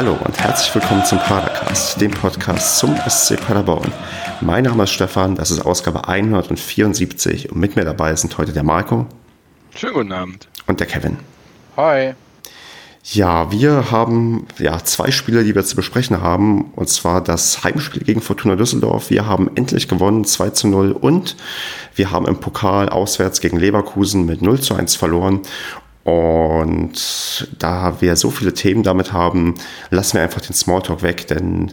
Hallo und herzlich willkommen zum Padercast, dem Podcast zum SC Paderborn. Mein Name ist Stefan, das ist Ausgabe 174 und mit mir dabei sind heute der Marco. Schönen guten Abend. Und der Kevin. Hi. Ja, wir haben ja zwei Spiele, die wir zu besprechen haben. Und zwar das Heimspiel gegen Fortuna Düsseldorf. Wir haben endlich gewonnen, 2 zu 0. Und wir haben im Pokal auswärts gegen Leverkusen mit 0 zu 1 verloren. Und da wir so viele Themen damit haben, lassen wir einfach den Smalltalk weg, denn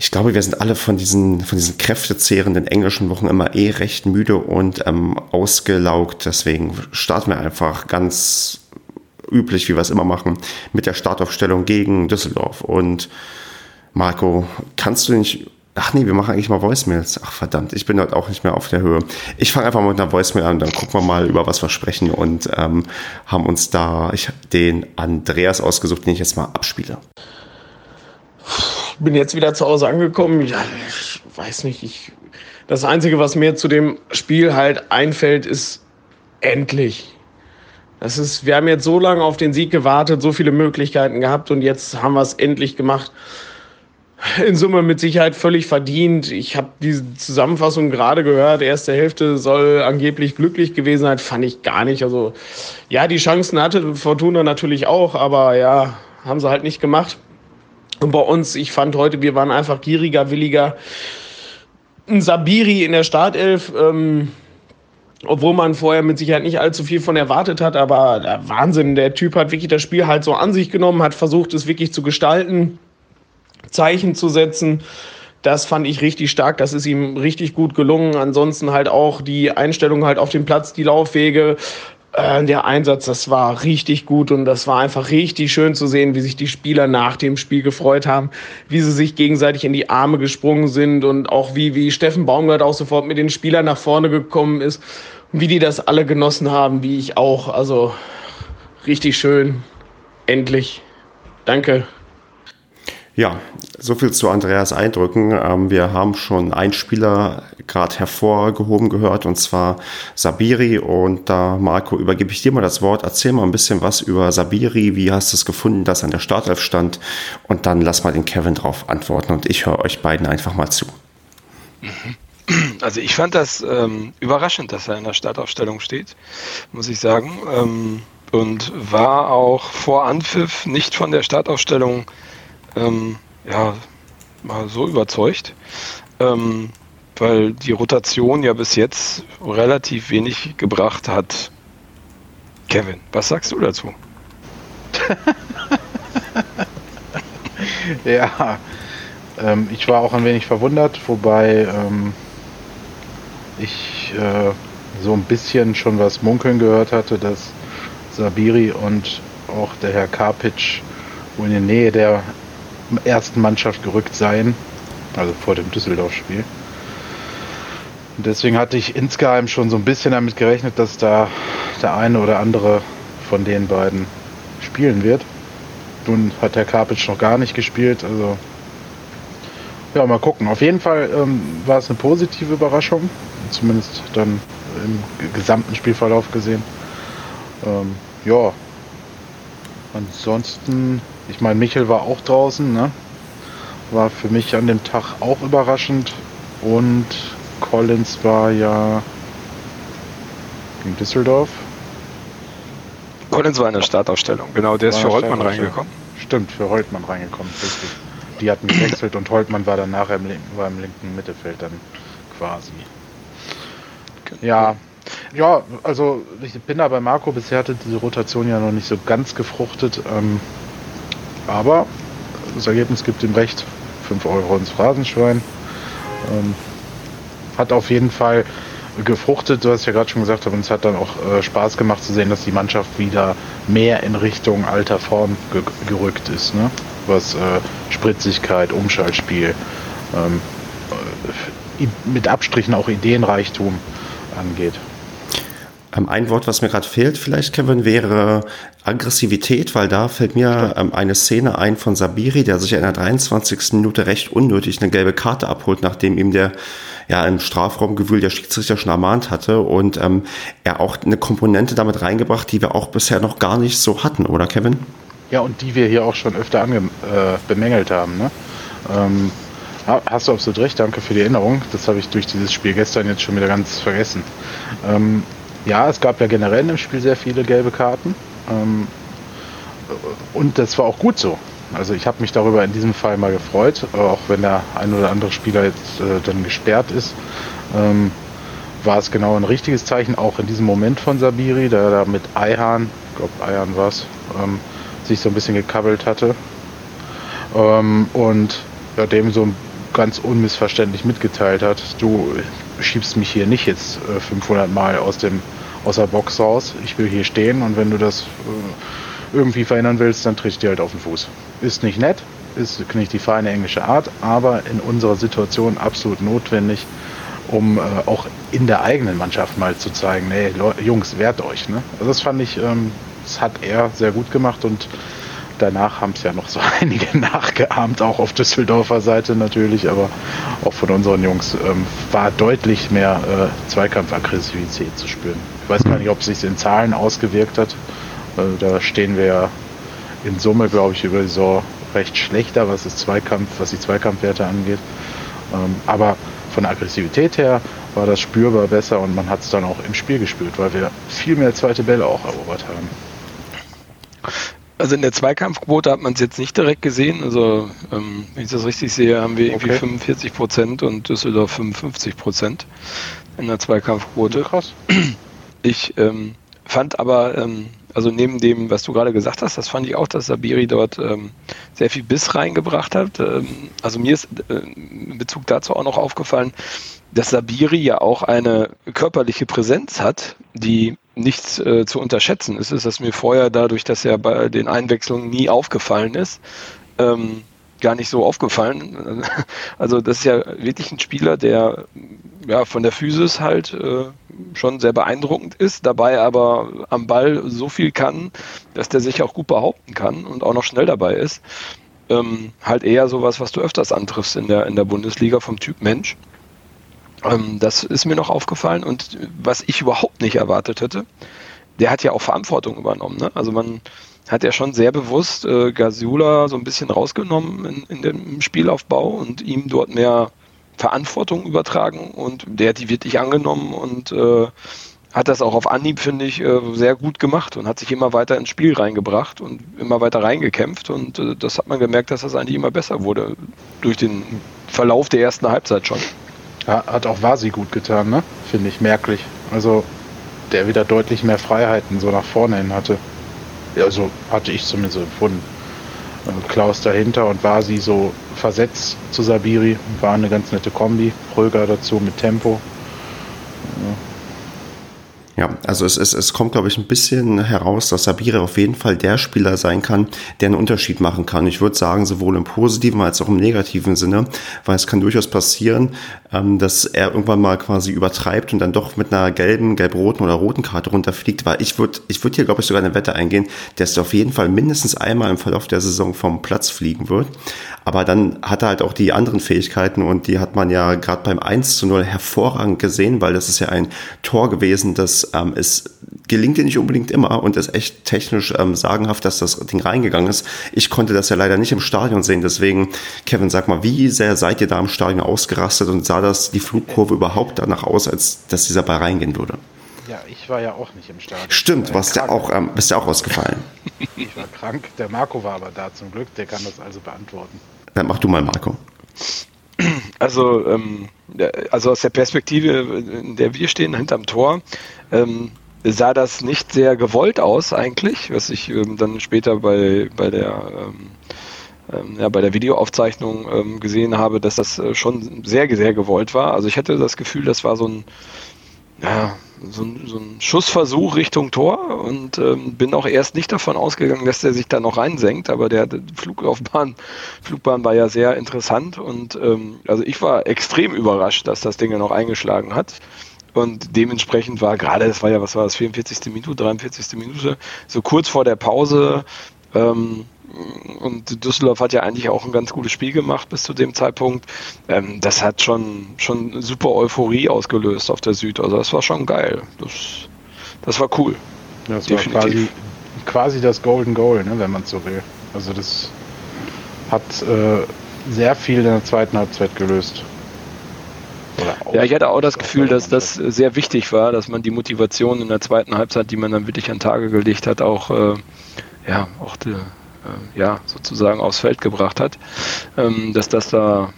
ich glaube, wir sind alle von diesen, von diesen kräftezehrenden englischen Wochen immer eh recht müde und ähm, ausgelaugt. Deswegen starten wir einfach ganz üblich, wie wir es immer machen, mit der Startaufstellung gegen Düsseldorf. Und Marco, kannst du nicht Ach nee, wir machen eigentlich mal Voicemails. Ach verdammt, ich bin heute auch nicht mehr auf der Höhe. Ich fange einfach mal mit einer Voicemail an, dann gucken wir mal, über was wir sprechen und ähm, haben uns da ich, den Andreas ausgesucht, den ich jetzt mal abspiele. Bin jetzt wieder zu Hause angekommen. Ja, ich weiß nicht. Ich, das Einzige, was mir zu dem Spiel halt einfällt, ist endlich. Das ist, wir haben jetzt so lange auf den Sieg gewartet, so viele Möglichkeiten gehabt und jetzt haben wir es endlich gemacht in Summe mit Sicherheit völlig verdient. Ich habe diese Zusammenfassung gerade gehört. Erste Hälfte soll angeblich glücklich gewesen sein. Fand ich gar nicht. Also ja, die Chancen hatte Fortuna natürlich auch, aber ja, haben sie halt nicht gemacht. Und bei uns, ich fand heute, wir waren einfach gieriger, williger. Ein Sabiri in der Startelf, ähm, obwohl man vorher mit Sicherheit nicht allzu viel von erwartet hat, aber der Wahnsinn, der Typ hat wirklich das Spiel halt so an sich genommen, hat versucht, es wirklich zu gestalten Zeichen zu setzen. Das fand ich richtig stark. Das ist ihm richtig gut gelungen. Ansonsten halt auch die Einstellung halt auf dem Platz, die Laufwege, äh, der Einsatz, das war richtig gut und das war einfach richtig schön zu sehen, wie sich die Spieler nach dem Spiel gefreut haben, wie sie sich gegenseitig in die Arme gesprungen sind und auch wie, wie Steffen Baumgart auch sofort mit den Spielern nach vorne gekommen ist und wie die das alle genossen haben, wie ich auch. Also richtig schön. Endlich. Danke. Ja, so viel zu Andreas Eindrücken. Ähm, wir haben schon einen Spieler gerade hervorgehoben gehört, und zwar Sabiri. Und da, Marco, übergebe ich dir mal das Wort. Erzähl mal ein bisschen was über Sabiri. Wie hast du es gefunden, dass er an der Startelf stand? Und dann lass mal den Kevin drauf antworten. Und ich höre euch beiden einfach mal zu. Also ich fand das ähm, überraschend, dass er in der Startaufstellung steht, muss ich sagen. Ähm, und war auch vor Anpfiff nicht von der Startaufstellung ähm, ja, mal so überzeugt, ähm, weil die Rotation ja bis jetzt relativ wenig gebracht hat. Kevin, was sagst du dazu? ja, ähm, ich war auch ein wenig verwundert, wobei ähm, ich äh, so ein bisschen schon was munkeln gehört hatte, dass Sabiri und auch der Herr Karpic wohl in der Nähe der ersten Mannschaft gerückt sein, also vor dem Düsseldorf-Spiel. Deswegen hatte ich insgeheim schon so ein bisschen damit gerechnet, dass da der eine oder andere von den beiden spielen wird. Nun hat der Karpic noch gar nicht gespielt, also ja, mal gucken. Auf jeden Fall ähm, war es eine positive Überraschung, zumindest dann im gesamten Spielverlauf gesehen. Ähm, ja, ansonsten ich meine, Michel war auch draußen, ne? War für mich an dem Tag auch überraschend. Und Collins war ja gegen Düsseldorf. Collins war in der Startaufstellung, genau, der ist für Holtmann reingekommen. Stimmt, für Holtmann reingekommen, richtig. Die hatten gewechselt und Holtmann war dann nachher im linken, war im linken Mittelfeld dann quasi. Ja, ja, also ich bin da bei Marco, bisher hatte diese Rotation ja noch nicht so ganz gefruchtet. Ähm, aber das Ergebnis gibt ihm recht. 5 Euro ins Phrasenschwein. Ähm, hat auf jeden Fall gefruchtet, du hast ja gerade schon gesagt, aber uns hat dann auch äh, Spaß gemacht zu sehen, dass die Mannschaft wieder mehr in Richtung alter Form ge gerückt ist, ne? was äh, Spritzigkeit, Umschaltspiel, ähm, äh, mit Abstrichen auch Ideenreichtum angeht. Ähm, ein Wort, was mir gerade fehlt, vielleicht, Kevin, wäre Aggressivität, weil da fällt mir ähm, eine Szene ein von Sabiri, der sich in der 23. Minute recht unnötig eine gelbe Karte abholt, nachdem ihm der ja im Strafraumgewühl der Schiedsrichter schon ermahnt hatte und ähm, er auch eine Komponente damit reingebracht, die wir auch bisher noch gar nicht so hatten, oder Kevin? Ja, und die wir hier auch schon öfter ange äh, bemängelt haben. Ne? Ähm, hast du absolut recht, danke für die Erinnerung. Das habe ich durch dieses Spiel gestern jetzt schon wieder ganz vergessen. Ähm, ja, es gab ja generell dem Spiel sehr viele gelbe Karten. Ähm, und das war auch gut so. Also ich habe mich darüber in diesem Fall mal gefreut, auch wenn der ein oder andere Spieler jetzt äh, dann gesperrt ist. Ähm, war es genau ein richtiges Zeichen, auch in diesem Moment von Sabiri, der da mit Eihan, ich glaube Eihan war es, ähm, sich so ein bisschen gekabbelt hatte. Ähm, und ja, dem so ganz unmissverständlich mitgeteilt hat, du schiebst mich hier nicht jetzt äh, 500 Mal aus, dem, aus der Box raus, ich will hier stehen und wenn du das äh, irgendwie verhindern willst, dann tritt ich dir halt auf den Fuß. Ist nicht nett, ist nicht die feine englische Art, aber in unserer Situation absolut notwendig, um äh, auch in der eigenen Mannschaft mal zu zeigen, nee, Jungs, wehrt euch. Ne? Also das fand ich, ähm, das hat er sehr gut gemacht und danach haben es ja noch so einige nachgeahmt, auch auf Düsseldorfer Seite natürlich, aber auch von unseren Jungs ähm, war deutlich mehr äh, Zweikampfaggressivität zu spüren. Ich weiß gar nicht, ob es sich in Zahlen ausgewirkt hat. Äh, da stehen wir ja in Summe, glaube ich, über die Saison recht schlechter, was, das Zweikampf, was die Zweikampfwerte angeht. Ähm, aber von der Aggressivität her war das spürbar besser und man hat es dann auch im Spiel gespürt, weil wir viel mehr zweite Bälle auch erobert haben. Also in der Zweikampfquote hat man es jetzt nicht direkt gesehen. Also ähm, wenn ich das richtig sehe, haben wir irgendwie okay. 45 Prozent und Düsseldorf 55 Prozent in der Zweikampfquote. Krass. Ich ähm, fand aber, ähm, also neben dem, was du gerade gesagt hast, das fand ich auch, dass Sabiri dort ähm, sehr viel Biss reingebracht hat. Ähm, also mir ist äh, in Bezug dazu auch noch aufgefallen, dass Sabiri ja auch eine körperliche Präsenz hat, die nicht äh, zu unterschätzen ist. Ist mir vorher dadurch, dass er bei den Einwechslungen nie aufgefallen ist, ähm, gar nicht so aufgefallen. Also das ist ja wirklich ein Spieler, der ja von der Physis halt äh, schon sehr beeindruckend ist, dabei aber am Ball so viel kann, dass der sich auch gut behaupten kann und auch noch schnell dabei ist. Ähm, halt eher sowas, was du öfters antriffst in der, in der Bundesliga vom Typ Mensch. Ähm, das ist mir noch aufgefallen und was ich überhaupt nicht erwartet hätte, der hat ja auch Verantwortung übernommen. Ne? Also man hat ja schon sehr bewusst äh, Gasula so ein bisschen rausgenommen in, in dem Spielaufbau und ihm dort mehr Verantwortung übertragen und der hat die wirklich angenommen und äh, hat das auch auf Anhieb, finde ich, äh, sehr gut gemacht und hat sich immer weiter ins Spiel reingebracht und immer weiter reingekämpft und äh, das hat man gemerkt, dass das eigentlich immer besser wurde durch den Verlauf der ersten Halbzeit schon. Hat auch Vasi gut getan, ne? Finde ich merklich. Also der wieder deutlich mehr Freiheiten so nach vorne hin hatte. Also hatte ich zumindest empfunden. Klaus dahinter und war sie so versetzt zu Sabiri. War eine ganz nette Kombi. Pröger dazu mit Tempo. Ja, also es, es, es kommt, glaube ich, ein bisschen heraus, dass Sabire auf jeden Fall der Spieler sein kann, der einen Unterschied machen kann. Ich würde sagen, sowohl im positiven als auch im negativen Sinne, weil es kann durchaus passieren, ähm, dass er irgendwann mal quasi übertreibt und dann doch mit einer gelben, gelb-roten oder roten Karte runterfliegt, weil ich würde ich würde hier, glaube ich, sogar eine Wette eingehen, dass er auf jeden Fall mindestens einmal im Verlauf der Saison vom Platz fliegen wird. Aber dann hat er halt auch die anderen Fähigkeiten und die hat man ja gerade beim 1 zu 0 hervorragend gesehen, weil das ist ja ein Tor gewesen, das ähm, es gelingt dir nicht unbedingt immer und ist echt technisch ähm, sagenhaft, dass das Ding reingegangen ist. Ich konnte das ja leider nicht im Stadion sehen, deswegen, Kevin, sag mal, wie sehr seid ihr da im Stadion ausgerastet und sah das die Flugkurve überhaupt danach aus, als dass dieser Ball reingehen würde? Ja, ich war ja auch nicht im Stadion. Stimmt, warst ja auch, ähm, bist ja auch ausgefallen. ich war krank, der Marco war aber da zum Glück, der kann das also beantworten. Dann mach du mal, Marco. Also, ähm, also aus der Perspektive, in der wir stehen, hinterm Tor, ähm, sah das nicht sehr gewollt aus eigentlich, was ich ähm, dann später bei, bei der ähm, ähm, ja, bei der Videoaufzeichnung ähm, gesehen habe, dass das äh, schon sehr, sehr gewollt war. Also ich hatte das Gefühl, das war so ein, ja, so ein, so ein Schussversuch Richtung Tor und ähm, bin auch erst nicht davon ausgegangen, dass der sich da noch reinsenkt, aber der Flugaufbahn, Flugbahn war ja sehr interessant und ähm, also ich war extrem überrascht, dass das Ding ja noch eingeschlagen hat. Und dementsprechend war gerade, das war ja, was war das, 44. Minute, 43. Minute, so kurz vor der Pause, ähm, und Düsseldorf hat ja eigentlich auch ein ganz gutes Spiel gemacht bis zu dem Zeitpunkt. Ähm, das hat schon, schon super Euphorie ausgelöst auf der Süd. Also das war schon geil. Das, das war cool. Das Definitiv. war quasi quasi das Golden Goal, ne, wenn man es so will. Also das hat äh, sehr viel in der zweiten Halbzeit gelöst. Ja, ich hatte auch das Gefühl, dass das sehr wichtig war, dass man die Motivation in der zweiten Halbzeit, die man dann wirklich an Tage gelegt hat, auch, äh, ja, auch äh, ja, sozusagen aufs Feld gebracht hat, ähm, dass das da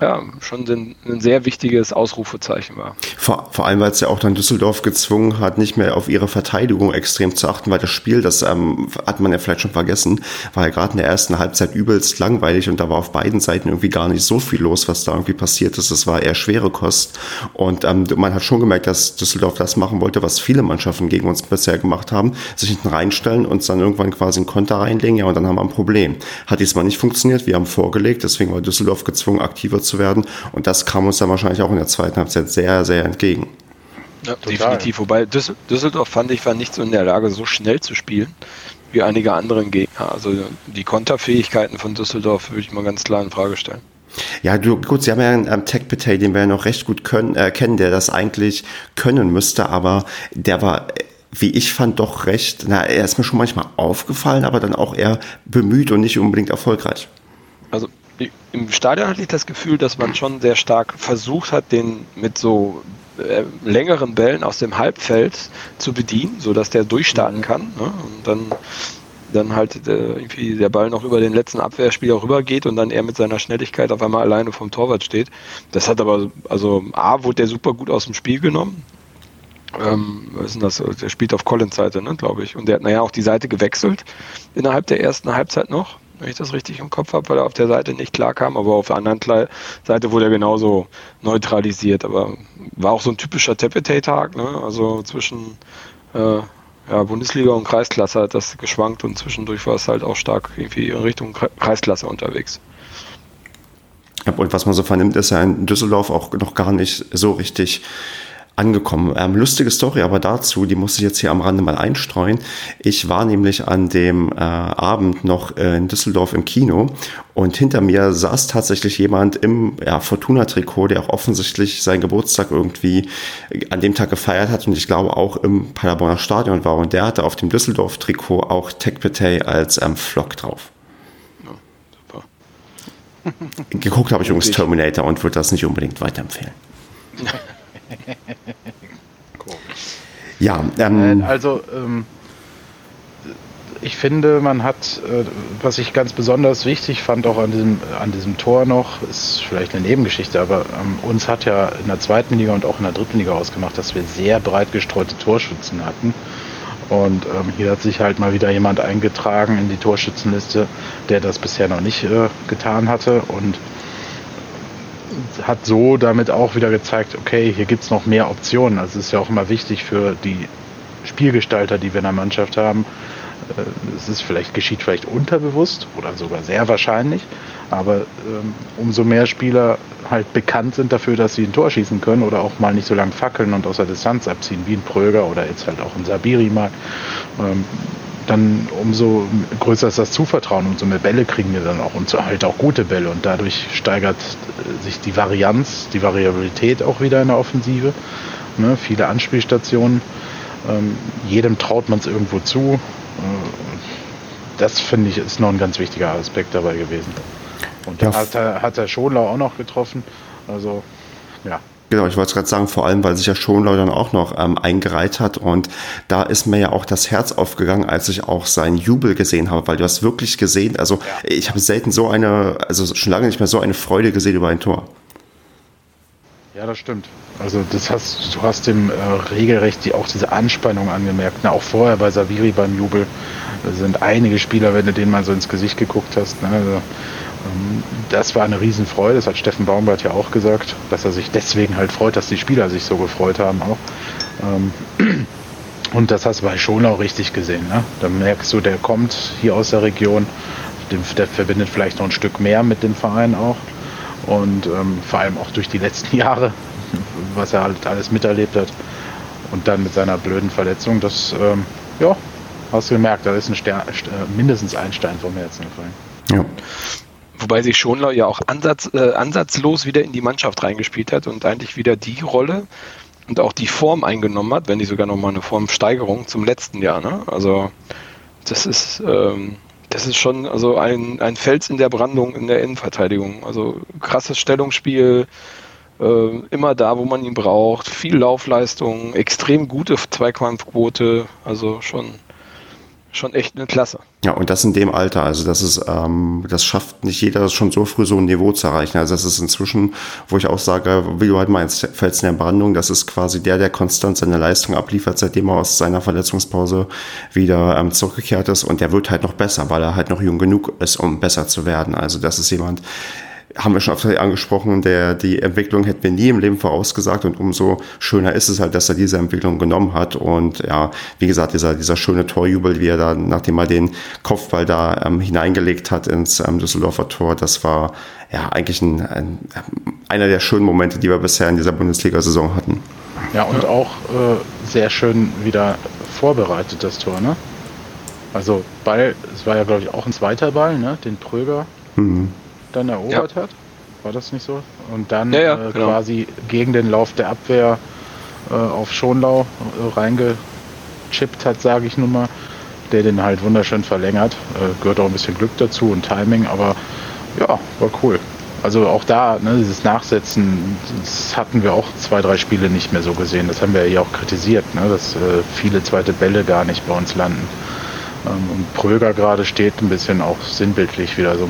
ja, schon ein, ein, sehr wichtiges Ausrufezeichen war. Vor, vor allem, weil es ja auch dann Düsseldorf gezwungen hat, nicht mehr auf ihre Verteidigung extrem zu achten, weil das Spiel, das ähm, hat man ja vielleicht schon vergessen, war ja gerade in der ersten Halbzeit übelst langweilig und da war auf beiden Seiten irgendwie gar nicht so viel los, was da irgendwie passiert ist. Es war eher schwere Kost und ähm, man hat schon gemerkt, dass Düsseldorf das machen wollte, was viele Mannschaften gegen uns bisher gemacht haben, sich hinten reinstellen und dann irgendwann quasi einen Konter reinlegen, ja, und dann haben wir ein Problem. Hat diesmal nicht funktioniert, wir haben vorgelegt, deswegen war Düsseldorf gezwungen, aktiver zu zu werden. Und das kam uns dann wahrscheinlich auch in der zweiten Halbzeit sehr, sehr entgegen. Ja, definitiv. Wobei Düsseldorf fand ich war nicht so in der Lage, so schnell zu spielen wie einige anderen Gegner. Also die Konterfähigkeiten von Düsseldorf würde ich mal ganz klar in Frage stellen. Ja, du, gut, sie haben ja einen ähm, Tech Petay, den wir ja noch recht gut können, äh, kennen, der das eigentlich können müsste, aber der war, wie ich fand, doch recht, na, er ist mir schon manchmal aufgefallen, aber dann auch eher bemüht und nicht unbedingt erfolgreich. Also im Stadion hatte ich das Gefühl, dass man schon sehr stark versucht hat, den mit so äh, längeren Bällen aus dem Halbfeld zu bedienen, sodass der durchstarten mhm. kann. Ne? Und dann, dann halt äh, irgendwie der Ball noch über den letzten Abwehrspieler rübergeht und dann er mit seiner Schnelligkeit auf einmal alleine vom Torwart steht. Das hat aber, also A, wurde der super gut aus dem Spiel genommen. Ähm, was ist denn das? Der spielt auf Collins Seite, ne, glaube ich. Und der hat naja auch die Seite gewechselt innerhalb der ersten Halbzeit noch wenn ich das richtig im Kopf habe, weil er auf der Seite nicht klar kam, aber auf der anderen Seite wurde er genauso neutralisiert. Aber war auch so ein typischer Tepetay-Tag, ne? also zwischen äh, ja, Bundesliga und Kreisklasse hat das geschwankt und zwischendurch war es halt auch stark irgendwie in Richtung Kreisklasse unterwegs. Und was man so vernimmt, ist ja in Düsseldorf auch noch gar nicht so richtig angekommen. Ähm, lustige Story aber dazu, die muss ich jetzt hier am Rande mal einstreuen. Ich war nämlich an dem äh, Abend noch in Düsseldorf im Kino und hinter mir saß tatsächlich jemand im ja, Fortuna-Trikot, der auch offensichtlich seinen Geburtstag irgendwie an dem Tag gefeiert hat und ich glaube auch im Paderborner Stadion war und der hatte auf dem Düsseldorf-Trikot auch Tech als ähm, Flock drauf. Ja, Geguckt habe ich übrigens Terminator und würde das nicht unbedingt weiterempfehlen. Ja, ähm, also ähm, ich finde, man hat, äh, was ich ganz besonders wichtig fand, auch an diesem, an diesem Tor noch, ist vielleicht eine Nebengeschichte, aber ähm, uns hat ja in der zweiten Liga und auch in der dritten Liga ausgemacht, dass wir sehr breit gestreute Torschützen hatten. Und ähm, hier hat sich halt mal wieder jemand eingetragen in die Torschützenliste, der das bisher noch nicht äh, getan hatte. Und hat so damit auch wieder gezeigt, okay, hier gibt es noch mehr Optionen. Also es ist ja auch immer wichtig für die Spielgestalter, die wir in der Mannschaft haben. Äh, es ist vielleicht, geschieht vielleicht unterbewusst oder sogar sehr wahrscheinlich, aber ähm, umso mehr Spieler halt bekannt sind dafür, dass sie ein Tor schießen können oder auch mal nicht so lang fackeln und aus der Distanz abziehen, wie ein Pröger oder jetzt halt auch ein Sabiri mal, ähm, dann umso größer ist das Zuvertrauen, umso mehr Bälle kriegen wir dann auch und so halt auch gute Bälle und dadurch steigert sich die Varianz, die Variabilität auch wieder in der Offensive. Ne, viele Anspielstationen, ähm, jedem traut man es irgendwo zu. Äh, das finde ich ist noch ein ganz wichtiger Aspekt dabei gewesen. Und ja. hat, hat der Schonlau auch noch getroffen. Also ja. Genau, ich wollte es gerade sagen, vor allem, weil sich ja Schonlau dann auch noch ähm, eingereiht hat und da ist mir ja auch das Herz aufgegangen, als ich auch seinen Jubel gesehen habe, weil du hast wirklich gesehen, also ja. ich habe selten so eine, also schon lange nicht mehr so eine Freude gesehen über ein Tor. Ja, das stimmt. Also das hast, du hast dem äh, regelrecht die, auch diese Anspannung angemerkt. Na, auch vorher bei Saviri beim Jubel sind einige Spieler, wenn du denen mal so ins Gesicht geguckt hast, ne, also, das war eine Riesenfreude. Das hat Steffen Baumgart ja auch gesagt, dass er sich deswegen halt freut, dass die Spieler sich so gefreut haben auch. Ähm, und das hast du bei Schonau richtig gesehen. Ne? Da merkst du, der kommt hier aus der Region, der verbindet vielleicht noch ein Stück mehr mit dem Verein auch. Und ähm, vor allem auch durch die letzten Jahre, was er halt alles miterlebt hat. Und dann mit seiner blöden Verletzung, das, ähm, ja, hast du gemerkt, da ist ein Stern, mindestens ein Stein vom Herzen gefallen. Ja. Wobei sich Schonlau ja auch ansatz, äh, ansatzlos wieder in die Mannschaft reingespielt hat und eigentlich wieder die Rolle und auch die Form eingenommen hat, wenn nicht sogar nochmal eine Formsteigerung zum letzten Jahr. Ne? Also das ist, ähm, das ist schon also ein, ein Fels in der Brandung in der Innenverteidigung. Also krasses Stellungsspiel, äh, immer da, wo man ihn braucht, viel Laufleistung, extrem gute Zweikampfquote, also schon schon echt eine Klasse. Ja, und das in dem Alter. Also das ist, ähm, das schafft nicht jeder schon so früh so ein Niveau zu erreichen. Also das ist inzwischen, wo ich auch sage, wie du halt meinst, Felsen der Brandung, das ist quasi der, der konstant seine Leistung abliefert, seitdem er aus seiner Verletzungspause wieder ähm, zurückgekehrt ist. Und der wird halt noch besser, weil er halt noch jung genug ist, um besser zu werden. Also das ist jemand, haben wir schon oft angesprochen, der, die Entwicklung hätten wir nie im Leben vorausgesagt und umso schöner ist es halt, dass er diese Entwicklung genommen hat und ja, wie gesagt, dieser, dieser schöne Torjubel, wie er da, nachdem er den Kopfball da ähm, hineingelegt hat ins ähm, Düsseldorfer Tor, das war ja eigentlich ein, ein, einer der schönen Momente, die wir bisher in dieser Bundesliga-Saison hatten. Ja, und auch äh, sehr schön wieder vorbereitet, das Tor, ne? Also Ball, es war ja glaube ich auch ein zweiter Ball, ne? Den Pröger. Mhm dann erobert ja. hat. War das nicht so? Und dann ja, ja, äh, genau. quasi gegen den Lauf der Abwehr äh, auf Schonlau äh, reingechippt hat, sage ich nun mal, der den halt wunderschön verlängert. Äh, gehört auch ein bisschen Glück dazu und Timing, aber ja, war cool. Also auch da, ne, dieses Nachsetzen, das hatten wir auch zwei, drei Spiele nicht mehr so gesehen. Das haben wir ja auch kritisiert, ne, dass äh, viele zweite Bälle gar nicht bei uns landen. Ähm, und Pröger gerade steht ein bisschen auch sinnbildlich wieder so,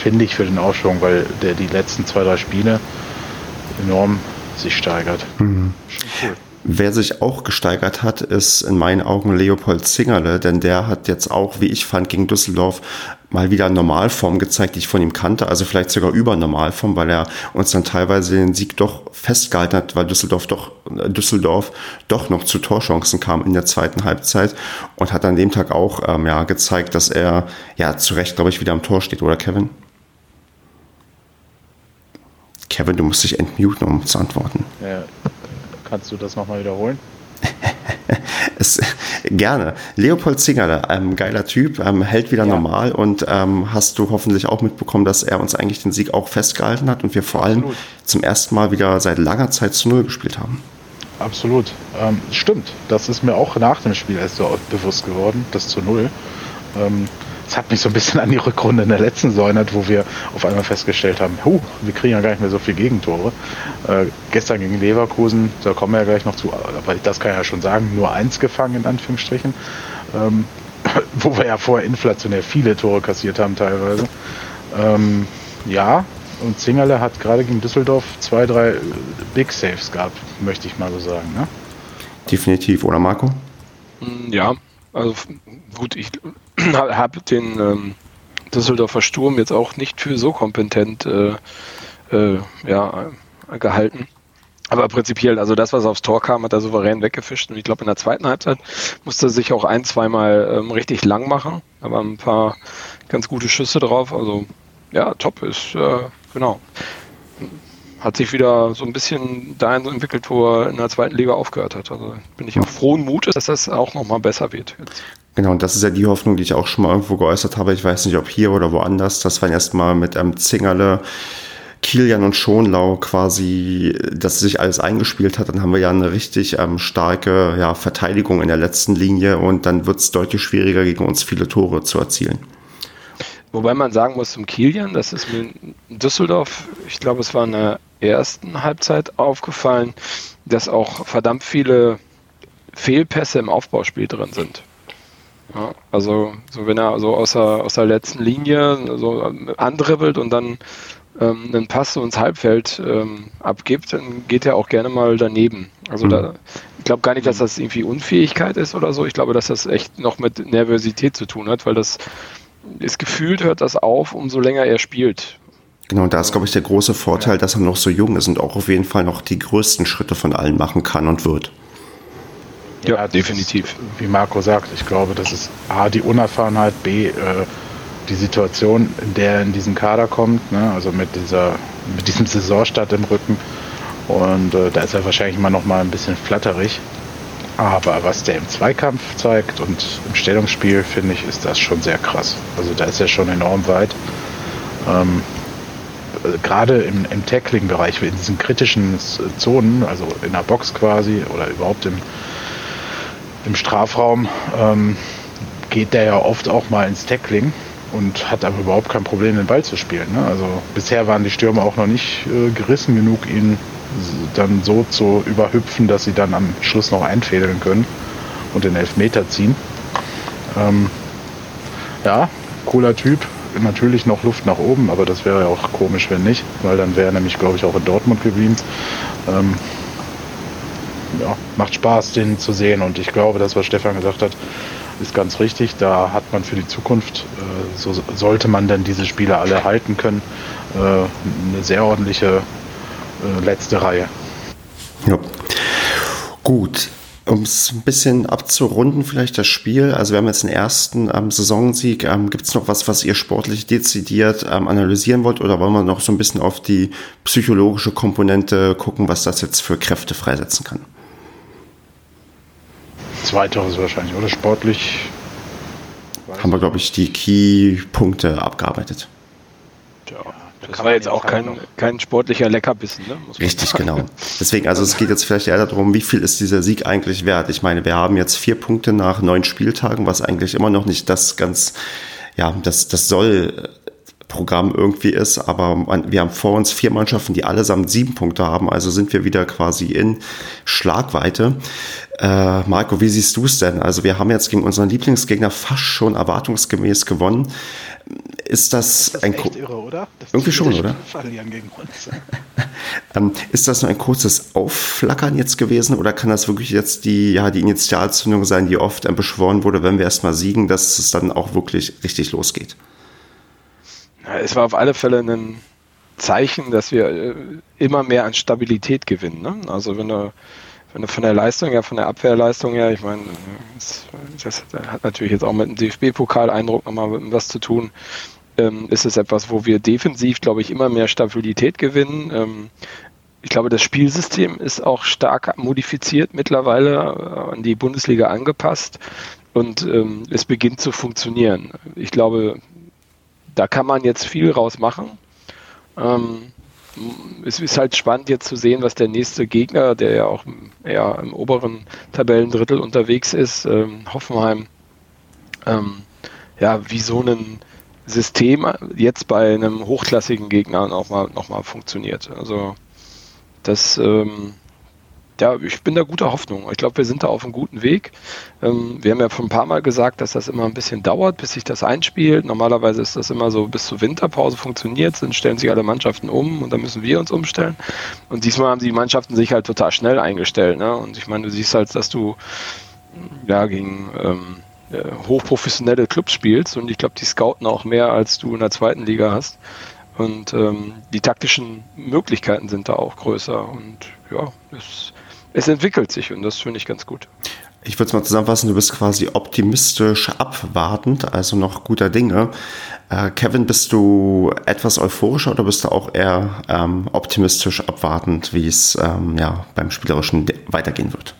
finde ich, für den Aufschwung, weil der die letzten zwei, drei Spiele enorm sich steigert. Mhm. Cool. Wer sich auch gesteigert hat, ist in meinen Augen Leopold Zingerle, denn der hat jetzt auch, wie ich fand, gegen Düsseldorf mal wieder Normalform gezeigt, die ich von ihm kannte, also vielleicht sogar über Normalform, weil er uns dann teilweise den Sieg doch festgehalten hat, weil Düsseldorf doch, Düsseldorf doch noch zu Torchancen kam in der zweiten Halbzeit und hat an dem Tag auch ähm, ja, gezeigt, dass er ja zu Recht, glaube ich, wieder am Tor steht, oder Kevin? Kevin, du musst dich entmuten, um zu antworten. Ja, kannst du das nochmal wiederholen? es, gerne. Leopold Zingerle, ein geiler Typ, ähm, hält wieder ja. normal und ähm, hast du hoffentlich auch mitbekommen, dass er uns eigentlich den Sieg auch festgehalten hat und wir vor allem Absolut. zum ersten Mal wieder seit langer Zeit zu Null gespielt haben. Absolut. Ähm, stimmt. Das ist mir auch nach dem Spiel erst so bewusst geworden, das zu Null. Das hat mich so ein bisschen an die Rückrunde in der letzten Saison erinnert, wo wir auf einmal festgestellt haben, huh, wir kriegen ja gar nicht mehr so viele Gegentore. Äh, gestern gegen Leverkusen, da kommen wir ja gleich noch zu, aber das kann ich ja schon sagen, nur eins gefangen in Anführungsstrichen. Ähm, wo wir ja vorher inflationär viele Tore kassiert haben teilweise. Ähm, ja, und Zingerle hat gerade gegen Düsseldorf zwei, drei Big Saves gehabt, möchte ich mal so sagen. Ne? Definitiv, oder Marco? Ja, also gut, ich habe den ähm, Düsseldorfer Sturm jetzt auch nicht für so kompetent äh, äh, ja, gehalten. Aber prinzipiell, also das, was aufs Tor kam, hat er souverän weggefischt. Und ich glaube, in der zweiten Halbzeit musste er sich auch ein, zweimal ähm, richtig lang machen. Da waren ein paar ganz gute Schüsse drauf. Also ja, top ist, äh, genau. Hat sich wieder so ein bisschen dahin entwickelt, wo er in der zweiten Liga aufgehört hat. Also bin ich auch frohen Mutes, dass das auch nochmal besser wird. Jetzt. Genau, und das ist ja die Hoffnung, die ich auch schon mal irgendwo geäußert habe. Ich weiß nicht, ob hier oder woanders, dass wir erstmal mit einem Zingerle, Kilian und Schonlau quasi, dass sich alles eingespielt hat, dann haben wir ja eine richtig ähm, starke ja, Verteidigung in der letzten Linie und dann wird es deutlich schwieriger, gegen uns viele Tore zu erzielen. Wobei man sagen muss zum Kilian, das ist mir in Düsseldorf, ich glaube, es war in der ersten Halbzeit aufgefallen, dass auch verdammt viele Fehlpässe im Aufbauspiel drin sind. Ja, also so wenn er so aus der, aus der letzten Linie so andribbelt und dann ähm, einen Pass so ins Halbfeld ähm, abgibt, dann geht er auch gerne mal daneben. Also mhm. da, ich glaube gar nicht, dass das irgendwie Unfähigkeit ist oder so. Ich glaube, dass das echt noch mit Nervosität zu tun hat, weil das ist gefühlt, hört das auf, umso länger er spielt. Genau, und da ist, glaube ich, der große Vorteil, dass er noch so jung ist und auch auf jeden Fall noch die größten Schritte von allen machen kann und wird. Ja, ja definitiv. Ist, wie Marco sagt, ich glaube, das ist A, die Unerfahrenheit, B, äh, die Situation, in der er in diesen Kader kommt, ne? also mit, dieser, mit diesem Saisonstart im Rücken. Und äh, da ist er wahrscheinlich immer noch mal ein bisschen flatterig. Aber was der im Zweikampf zeigt und im Stellungsspiel, finde ich, ist das schon sehr krass. Also da ist er schon enorm weit. Ähm, äh, Gerade im, im Tackling-Bereich, in diesen kritischen Zonen, also in der Box quasi oder überhaupt im, im Strafraum, ähm, geht der ja oft auch mal ins Tackling und hat aber überhaupt kein Problem, den Ball zu spielen. Ne? Also bisher waren die Stürmer auch noch nicht äh, gerissen genug, ihn dann so zu überhüpfen, dass sie dann am Schluss noch einfädeln können und den Elfmeter ziehen. Ähm, ja, cooler Typ. Natürlich noch Luft nach oben, aber das wäre ja auch komisch, wenn nicht, weil dann wäre er nämlich, glaube ich, auch in Dortmund geblieben. Ähm, ja, macht Spaß, den zu sehen und ich glaube, das, was Stefan gesagt hat, ist ganz richtig. Da hat man für die Zukunft, äh, so sollte man denn diese Spiele alle halten können, äh, eine sehr ordentliche äh, letzte Reihe. Ja. Gut. Um es ein bisschen abzurunden, vielleicht das Spiel. Also wir haben jetzt den ersten ähm, Saisonsieg. Ähm, Gibt es noch was, was ihr sportlich dezidiert ähm, analysieren wollt? Oder wollen wir noch so ein bisschen auf die psychologische Komponente gucken, was das jetzt für Kräfte freisetzen kann? Zweiteres wahrscheinlich, oder sportlich? Haben wir, glaube ich, die Key-Punkte abgearbeitet. Ja, das war jetzt auch kein, kein sportlicher Leckerbissen. Ne? Richtig, genau. Deswegen, also es geht jetzt vielleicht eher darum, wie viel ist dieser Sieg eigentlich wert? Ich meine, wir haben jetzt vier Punkte nach neun Spieltagen, was eigentlich immer noch nicht das ganz, ja, das, das soll Programm irgendwie ist, aber wir haben vor uns vier Mannschaften, die allesamt sieben Punkte haben, also sind wir wieder quasi in Schlagweite. Äh, Marco, wie siehst du es denn? Also wir haben jetzt gegen unseren Lieblingsgegner fast schon erwartungsgemäß gewonnen. Ist das, das ist ein echt irre, oder? Das irgendwie schon, oder? Gegen uns. ähm, ist das nur ein kurzes Aufflackern jetzt gewesen oder kann das wirklich jetzt die, ja, die Initialzündung sein, die oft äh, beschworen wurde, wenn wir erstmal siegen, dass es dann auch wirklich richtig losgeht? Es war auf alle Fälle ein Zeichen, dass wir äh, immer mehr an Stabilität gewinnen. Ne? Also wenn du wenn du von der Leistung her, von der Abwehrleistung her, ich meine, das, das hat natürlich jetzt auch mit dem DFB-Pokal-Eindruck nochmal was zu tun, ähm, ist es etwas, wo wir defensiv, glaube ich, immer mehr Stabilität gewinnen. Ähm, ich glaube, das Spielsystem ist auch stark modifiziert mittlerweile äh, an die Bundesliga angepasst und ähm, es beginnt zu funktionieren. Ich glaube, da kann man jetzt viel rausmachen. Ähm, es ist halt spannend jetzt zu sehen, was der nächste Gegner, der ja auch eher im oberen Tabellendrittel unterwegs ist, ähm, Hoffenheim, ähm, ja, wie so ein System jetzt bei einem hochklassigen Gegner nochmal noch mal funktioniert. Also das ähm, ja, ich bin da guter Hoffnung. Ich glaube, wir sind da auf einem guten Weg. Ähm, wir haben ja schon ein paar Mal gesagt, dass das immer ein bisschen dauert, bis sich das einspielt. Normalerweise ist das immer so, bis zur Winterpause funktioniert, dann stellen sich alle Mannschaften um und dann müssen wir uns umstellen. Und diesmal haben die Mannschaften sich halt total schnell eingestellt. Ne? Und ich meine, du siehst halt, dass du ja gegen ähm, äh, hochprofessionelle Clubs spielst und ich glaube, die scouten auch mehr, als du in der zweiten Liga hast. Und ähm, die taktischen Möglichkeiten sind da auch größer. Und ja, es es entwickelt sich und das finde ich ganz gut. Ich würde es mal zusammenfassen, du bist quasi optimistisch abwartend, also noch guter Dinge. Äh, Kevin, bist du etwas euphorischer oder bist du auch eher ähm, optimistisch abwartend, wie es ähm, ja, beim Spielerischen weitergehen wird?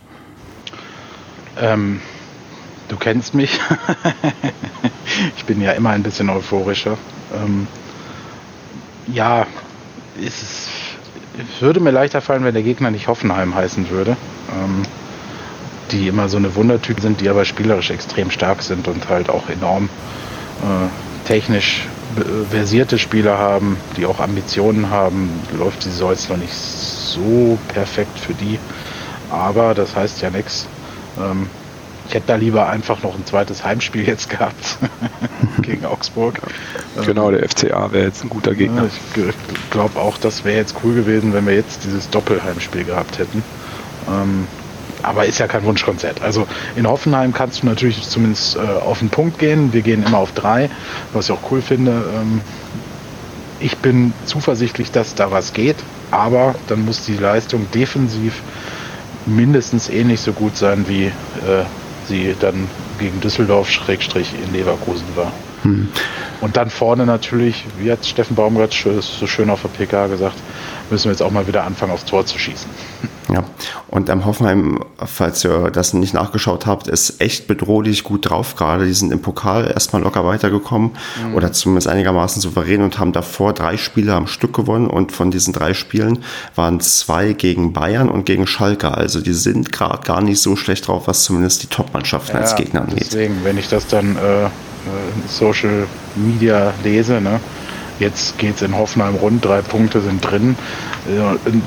Ähm, du kennst mich. ich bin ja immer ein bisschen euphorischer. Ähm, ja, ist es es würde mir leichter fallen, wenn der Gegner nicht Hoffenheim heißen würde. Ähm, die immer so eine Wundertyp sind, die aber spielerisch extrem stark sind und halt auch enorm äh, technisch versierte Spieler haben, die auch Ambitionen haben. Läuft die Saison jetzt noch nicht so perfekt für die. Aber das heißt ja nichts. Ähm, ich hätte da lieber einfach noch ein zweites Heimspiel jetzt gehabt gegen Augsburg. Genau, der FCA wäre jetzt ein guter Gegner. Ich glaube auch, das wäre jetzt cool gewesen, wenn wir jetzt dieses Doppelheimspiel gehabt hätten. Ähm, aber ist ja kein Wunschkonzert. Also in Hoffenheim kannst du natürlich zumindest äh, auf den Punkt gehen. Wir gehen immer auf drei, was ich auch cool finde. Ähm, ich bin zuversichtlich, dass da was geht, aber dann muss die Leistung defensiv mindestens ähnlich so gut sein wie äh, sie dann gegen Düsseldorf Schrägstrich in Leverkusen war. Hm. Und dann vorne natürlich, wie hat Steffen Baumgart so schön auf der PK gesagt, müssen wir jetzt auch mal wieder anfangen, aufs Tor zu schießen. Ja, und ähm, Hoffenheim, falls ihr das nicht nachgeschaut habt, ist echt bedrohlich gut drauf gerade. Die sind im Pokal erstmal locker weitergekommen mhm. oder zumindest einigermaßen souverän und haben davor drei Spiele am Stück gewonnen und von diesen drei Spielen waren zwei gegen Bayern und gegen Schalke. Also die sind gerade gar nicht so schlecht drauf, was zumindest die Top-Mannschaften ja, als Gegner angeht. Deswegen, wenn ich das dann äh, äh Social Media lese, ne? Jetzt geht es in Hoffenheim rund, drei Punkte sind drin.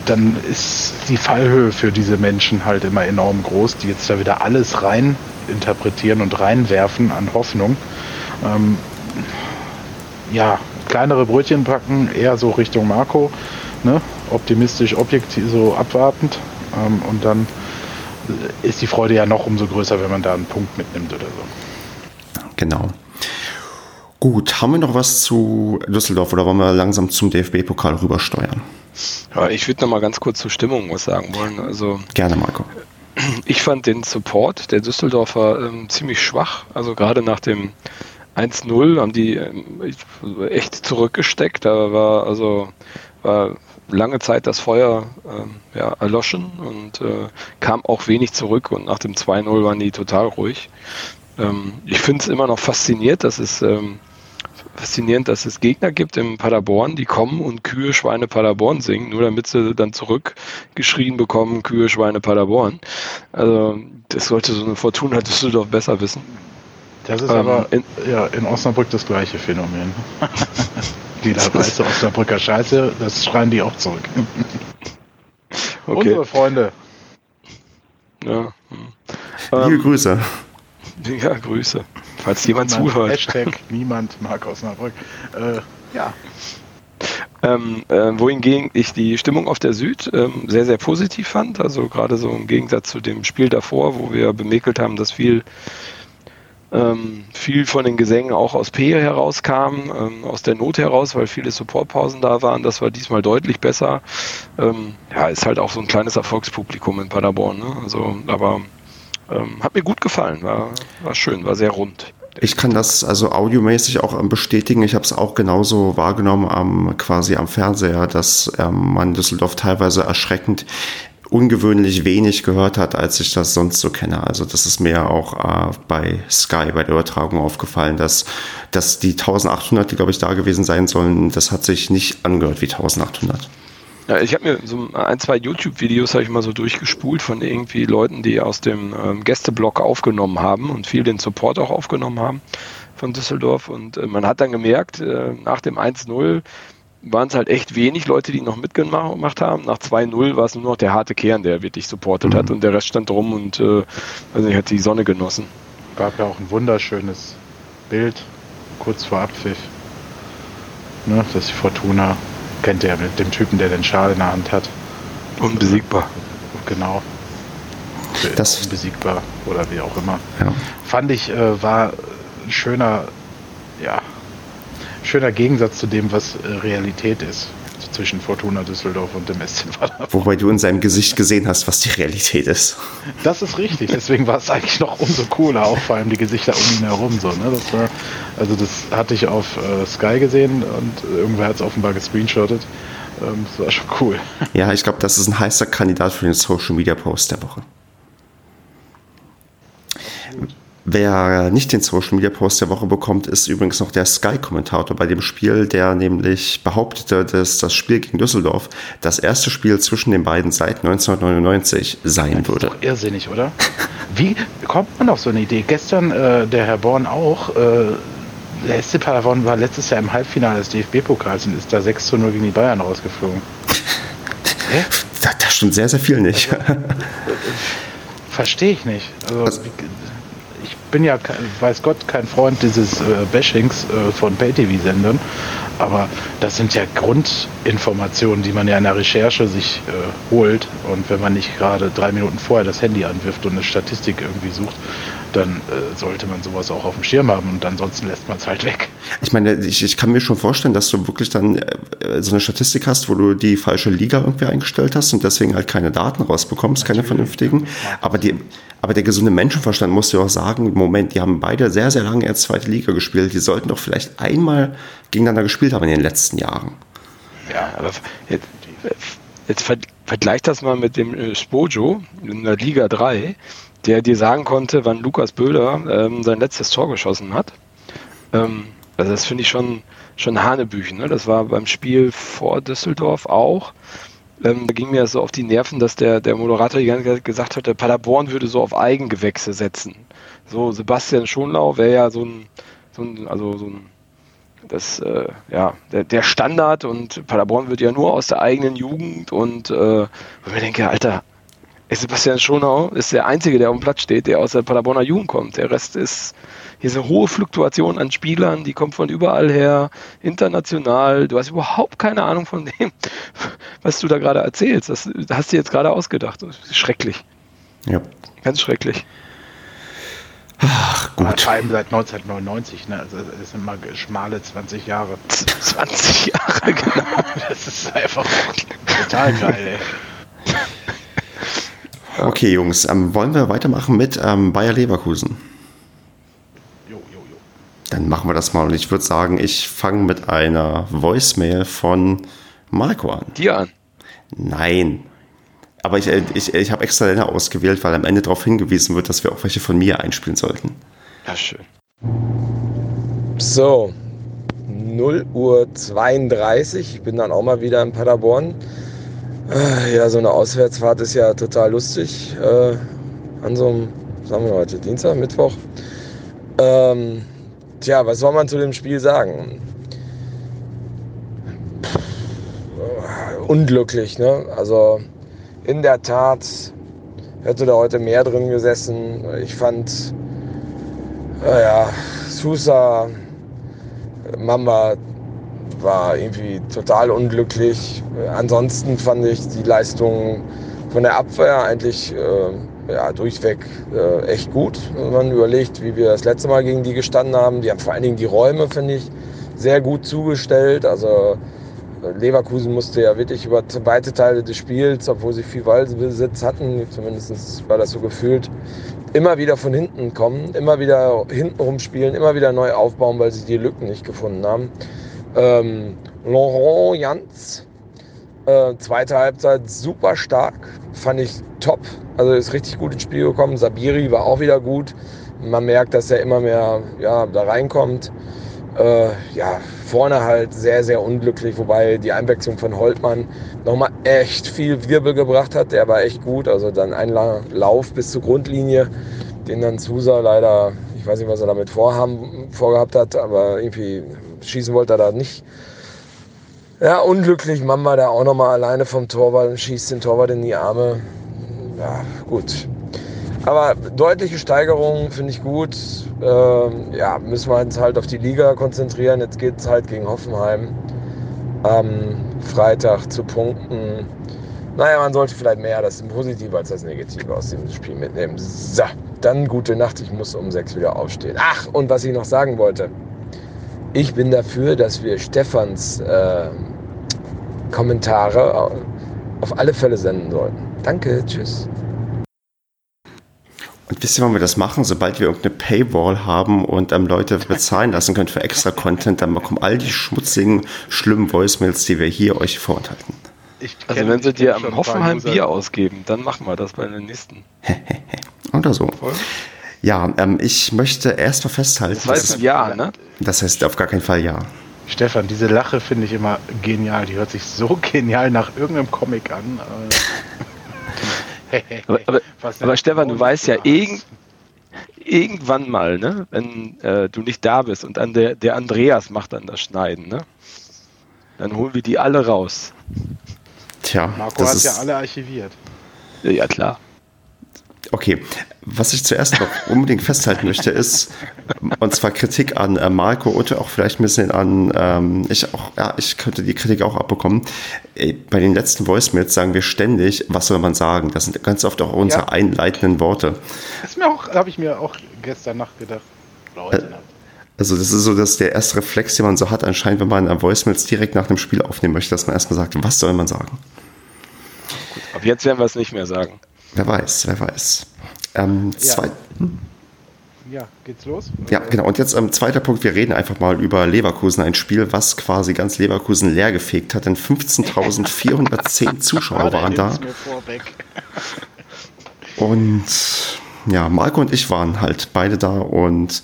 Dann ist die Fallhöhe für diese Menschen halt immer enorm groß, die jetzt da wieder alles rein interpretieren und reinwerfen an Hoffnung. Ähm, ja, kleinere Brötchen packen, eher so Richtung Marco, ne? optimistisch, objektiv, so abwartend. Ähm, und dann ist die Freude ja noch umso größer, wenn man da einen Punkt mitnimmt oder so. Genau. Gut, haben wir noch was zu Düsseldorf oder wollen wir langsam zum DFB-Pokal rübersteuern? Ja, ich würde noch mal ganz kurz zur Stimmung was sagen wollen. Also, Gerne, Marco. Ich fand den Support der Düsseldorfer ähm, ziemlich schwach. Also gerade nach dem 1-0 haben die ähm, echt zurückgesteckt. Da war also war lange Zeit das Feuer ähm, ja, erloschen und äh, kam auch wenig zurück. Und nach dem 2-0 waren die total ruhig. Ähm, ich finde es immer noch faszinierend, dass es ähm, faszinierend, dass es Gegner gibt im Paderborn, die kommen und Kühe, Schweine, Paderborn singen, nur damit sie dann zurückgeschrien bekommen, Kühe, Schweine, Paderborn. Also das sollte so eine Fortuna Düsseldorf besser wissen. Das ist ähm, aber in, ja, in Osnabrück das gleiche Phänomen. die da weiße Osnabrücker Scheiße, das schreien die auch zurück. okay. Unsere Freunde. Ja. Hm. Liebe ähm, Grüße. Ja, Grüße. Falls jemand niemand, zuhört. Hashtag niemand mag Osnabrück. Äh, ja. Ähm, äh, wohingegen ich die Stimmung auf der Süd ähm, sehr, sehr positiv fand. Also gerade so im Gegensatz zu dem Spiel davor, wo wir bemäkelt haben, dass viel, ähm, viel von den Gesängen auch aus P herauskam, ähm, aus der Not heraus, weil viele Supportpausen da waren. Das war diesmal deutlich besser. Ähm, ja, ist halt auch so ein kleines Erfolgspublikum in Paderborn. Ne? Also, aber ähm, hat mir gut gefallen, war, war schön, war sehr rund. Ich kann das also audiomäßig auch ähm, bestätigen. Ich habe es auch genauso wahrgenommen am quasi am Fernseher, dass ähm, man Düsseldorf teilweise erschreckend ungewöhnlich wenig gehört hat, als ich das sonst so kenne. Also das ist mir auch äh, bei Sky bei der Übertragung aufgefallen, dass, dass die 1800, die glaube ich da gewesen sein sollen, das hat sich nicht angehört wie 1800. Ja, ich habe mir so ein, zwei YouTube-Videos habe ich mal so durchgespult von irgendwie Leuten, die aus dem ähm, Gästeblog aufgenommen haben und viel den Support auch aufgenommen haben von Düsseldorf. Und äh, man hat dann gemerkt, äh, nach dem 1-0 waren es halt echt wenig Leute, die noch mitgemacht haben. Nach 2-0 war es nur noch der harte Kern, der wirklich supportet mhm. hat und der Rest stand drum und äh, also hat die Sonne genossen. Gab ja auch ein wunderschönes Bild kurz vor Abpfiff. Ne, dass die Fortuna kennt ihr mit dem Typen, der den Schal in der Hand hat. Unbesiegbar. Genau. Das Unbesiegbar oder wie auch immer. Ja. Fand ich, äh, war ein schöner, ja, schöner Gegensatz zu dem, was äh, Realität ist zwischen Fortuna Düsseldorf und dem SC Paderborn. Wobei du in seinem Gesicht gesehen hast, was die Realität ist. Das ist richtig, deswegen war es eigentlich noch umso cooler, auch vor allem die Gesichter um ihn herum. So, ne? das war, also das hatte ich auf äh, Sky gesehen und irgendwer hat es offenbar gescreenshottet. Ähm, das war schon cool. Ja, ich glaube, das ist ein heißer Kandidat für den Social Media Post der Woche. Wer nicht den Social Media Post der Woche bekommt, ist übrigens noch der Sky-Kommentator bei dem Spiel, der nämlich behauptete, dass das Spiel gegen Düsseldorf das erste Spiel zwischen den beiden seit 1999 sein das würde. Ist doch irrsinnig, oder? Wie kommt man auf so eine Idee? Gestern äh, der Herr Born auch. Äh, der SC Paderborn war letztes Jahr im Halbfinale des DFB-Pokals und ist da 6 zu 0 gegen die Bayern rausgeflogen. Hä? Da, da stimmt sehr, sehr viel nicht. Also, Verstehe ich nicht. Also, also bin ja, weiß Gott, kein Freund dieses äh, Bashings äh, von Pay-TV-Sendern, aber das sind ja Grundinformationen, die man ja in der Recherche sich äh, holt. Und wenn man nicht gerade drei Minuten vorher das Handy anwirft und eine Statistik irgendwie sucht, dann äh, sollte man sowas auch auf dem Schirm haben und ansonsten lässt man es halt weg. Ich meine, ich, ich kann mir schon vorstellen, dass du wirklich dann äh, so eine Statistik hast, wo du die falsche Liga irgendwie eingestellt hast und deswegen halt keine Daten rausbekommst, Natürlich. keine vernünftigen. Aber die, aber der gesunde Menschenverstand muss ja auch sagen, Moment, die haben beide sehr, sehr lange erst zweite Liga gespielt. Die sollten doch vielleicht einmal gegeneinander gespielt haben in den letzten Jahren. Ja, aber jetzt ver vergleich das mal mit dem äh, Spojo in der Liga 3, der dir sagen konnte, wann Lukas Böhler ähm, sein letztes Tor geschossen hat. Ähm, also das finde ich schon, schon Hanebüchen. Ne? Das war beim Spiel vor Düsseldorf auch. Ähm, da ging mir so auf die Nerven, dass der, der Moderator die ganze Zeit gesagt hat, der Paderborn würde so auf Eigengewächse setzen. So, Sebastian Schonlau wäre ja so ein, so ein, also so ein, das, äh, ja, der, der Standard und Paderborn wird ja nur aus der eigenen Jugend und äh, wo ich mir denke, Alter, Sebastian Schonau ist der Einzige, der auf dem Platz steht, der aus der Paderborner Jugend kommt. Der Rest ist hier so hohe Fluktuation an Spielern, die kommen von überall her, international. Du hast überhaupt keine Ahnung von dem, was du da gerade erzählst. Das, das hast du jetzt gerade ausgedacht. Das ist schrecklich. Ja. Ganz schrecklich. Ach, gut. Vor allem seit 1999, ne? Also das sind mal schmale 20 Jahre. 20 Jahre, genau. Das ist einfach total geil, ey. Okay, Jungs, ähm, wollen wir weitermachen mit ähm, Bayer Leverkusen? Jo, jo, jo. Dann machen wir das mal und ich würde sagen, ich fange mit einer Voicemail von Marco an. Dir an? Nein, aber ich, äh, ich, ich habe extra länger ausgewählt, weil am Ende darauf hingewiesen wird, dass wir auch welche von mir einspielen sollten. Ja, schön. So, 0 Uhr 32. Ich bin dann auch mal wieder in Paderborn. Äh, ja, so eine Auswärtsfahrt ist ja total lustig. Äh, an so einem, sagen wir heute, Dienstag, Mittwoch. Ähm, tja, was soll man zu dem Spiel sagen? Puh, unglücklich, ne? Also in der Tat hätte da heute mehr drin gesessen. Ich fand, naja, Sousa, Mamba war irgendwie total unglücklich. Ansonsten fand ich die Leistung von der Abwehr eigentlich äh, ja, durchweg äh, echt gut. Wenn man überlegt, wie wir das letzte Mal gegen die gestanden haben. Die haben vor allen Dingen die Räume, finde ich, sehr gut zugestellt. Also Leverkusen musste ja wirklich über weite Teile des Spiels, obwohl sie viel Ballbesitz hatten, zumindest war das so gefühlt, immer wieder von hinten kommen, immer wieder hinten rumspielen, immer wieder neu aufbauen, weil sie die Lücken nicht gefunden haben. Ähm, Laurent Jans, äh, zweite Halbzeit super stark, fand ich top. Also ist richtig gut ins Spiel gekommen. Sabiri war auch wieder gut. Man merkt, dass er immer mehr ja, da reinkommt. Äh, ja, vorne halt sehr, sehr unglücklich, wobei die Einwechslung von Holtmann nochmal echt viel Wirbel gebracht hat. Der war echt gut. Also dann ein Lauf bis zur Grundlinie, den dann Sousa leider, ich weiß nicht, was er damit vorhaben, vorgehabt hat, aber irgendwie schießen wollte er da nicht. Ja, unglücklich, Mama da auch nochmal alleine vom Torwart und schießt den Torwart in die Arme. Ja, gut. Aber deutliche Steigerung finde ich gut. Ähm, ja, müssen wir uns halt auf die Liga konzentrieren. Jetzt geht es halt gegen Hoffenheim am Freitag zu punkten. Naja, man sollte vielleicht mehr das Positive als das Negative aus dem Spiel mitnehmen. So, dann gute Nacht. Ich muss um sechs wieder aufstehen. Ach, und was ich noch sagen wollte. Ich bin dafür, dass wir Stefans äh, Kommentare auf alle Fälle senden sollten. Danke, tschüss. Und wisst ihr, wann wir das machen? Sobald wir irgendeine Paywall haben und ähm, Leute bezahlen lassen können für extra Content, dann bekommen all die schmutzigen, schlimmen Voicemails, die wir hier euch vorenthalten. also wenn sie dir am Hoffenheim Bier ausgeben, dann machen wir das bei den nächsten. Oder so. Ja, ähm, ich möchte erst mal festhalten. Das heißt ja, ne? Das heißt auf gar keinen Fall ja. Stefan, diese Lache finde ich immer genial. Die hört sich so genial nach irgendeinem Comic an. Äh. aber, aber, aber Stefan, du weißt ja, irgend, irgendwann mal, ne, wenn äh, du nicht da bist und dann der, der Andreas macht dann das Schneiden, ne? Dann holen wir die alle raus. Tja, Marco hat ja alle archiviert. Ja, klar. Okay, was ich zuerst noch unbedingt festhalten möchte, ist, und zwar Kritik an äh, Marco und auch vielleicht ein bisschen an, ähm, ich auch, ja, ich könnte die Kritik auch abbekommen. Äh, bei den letzten Voicemails sagen wir ständig, was soll man sagen? Das sind ganz oft auch unsere ja. einleitenden Worte. Das ist mir auch, habe ich mir auch gestern Nacht gedacht. Äh, also das ist so, dass der erste Reflex, den man so hat, anscheinend, wenn man Voicemails direkt nach dem Spiel aufnehmen möchte, dass man erstmal sagt, was soll man sagen? Gut, ab jetzt werden wir es nicht mehr sagen. Wer weiß, wer weiß. Ähm, ja. Ja, geht's los? Ja, genau. Und jetzt ähm, zweiter Punkt. Wir reden einfach mal über Leverkusen. Ein Spiel, was quasi ganz Leverkusen leer gefegt hat. Denn 15.410 Zuschauer waren da. Und ja, Marco und ich waren halt beide da und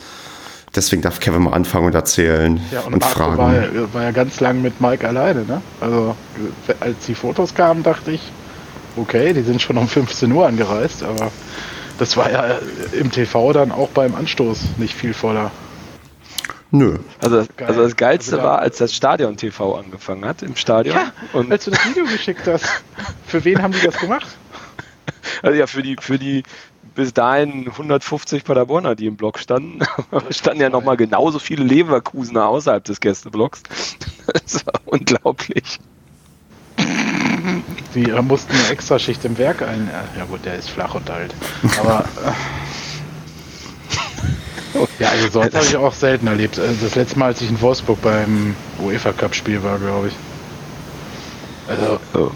deswegen darf Kevin mal anfangen und erzählen Ja, und, und fragen. War, ja- war ja ganz lang mit Mike alleine, ne? Also, als die Fotos kamen, dachte ich, okay, die sind schon um 15 Uhr angereist, aber das war ja im TV dann auch beim Anstoß nicht viel voller. Nö. Also das, Geil. also das Geilste Also da- war, als das Stadion TV angefangen hat im Stadion. und als du das Video geschickt hast, für wen haben die das gemacht? also ja, für die, für die bis dahin 150 Paderborner, die im Block standen, standen ja nochmal genauso viele Leverkusener außerhalb des Gästeblocks. Das war unglaublich. Die äh, mussten eine Extraschicht im Werk ein. äh, Ja gut, der ist flach und alt. Aber äh, ja, also sowas habe ich auch selten erlebt. Das letzte Mal, als ich in Wolfsburg beim UEFA Cup Spiel war, glaube ich. Also So.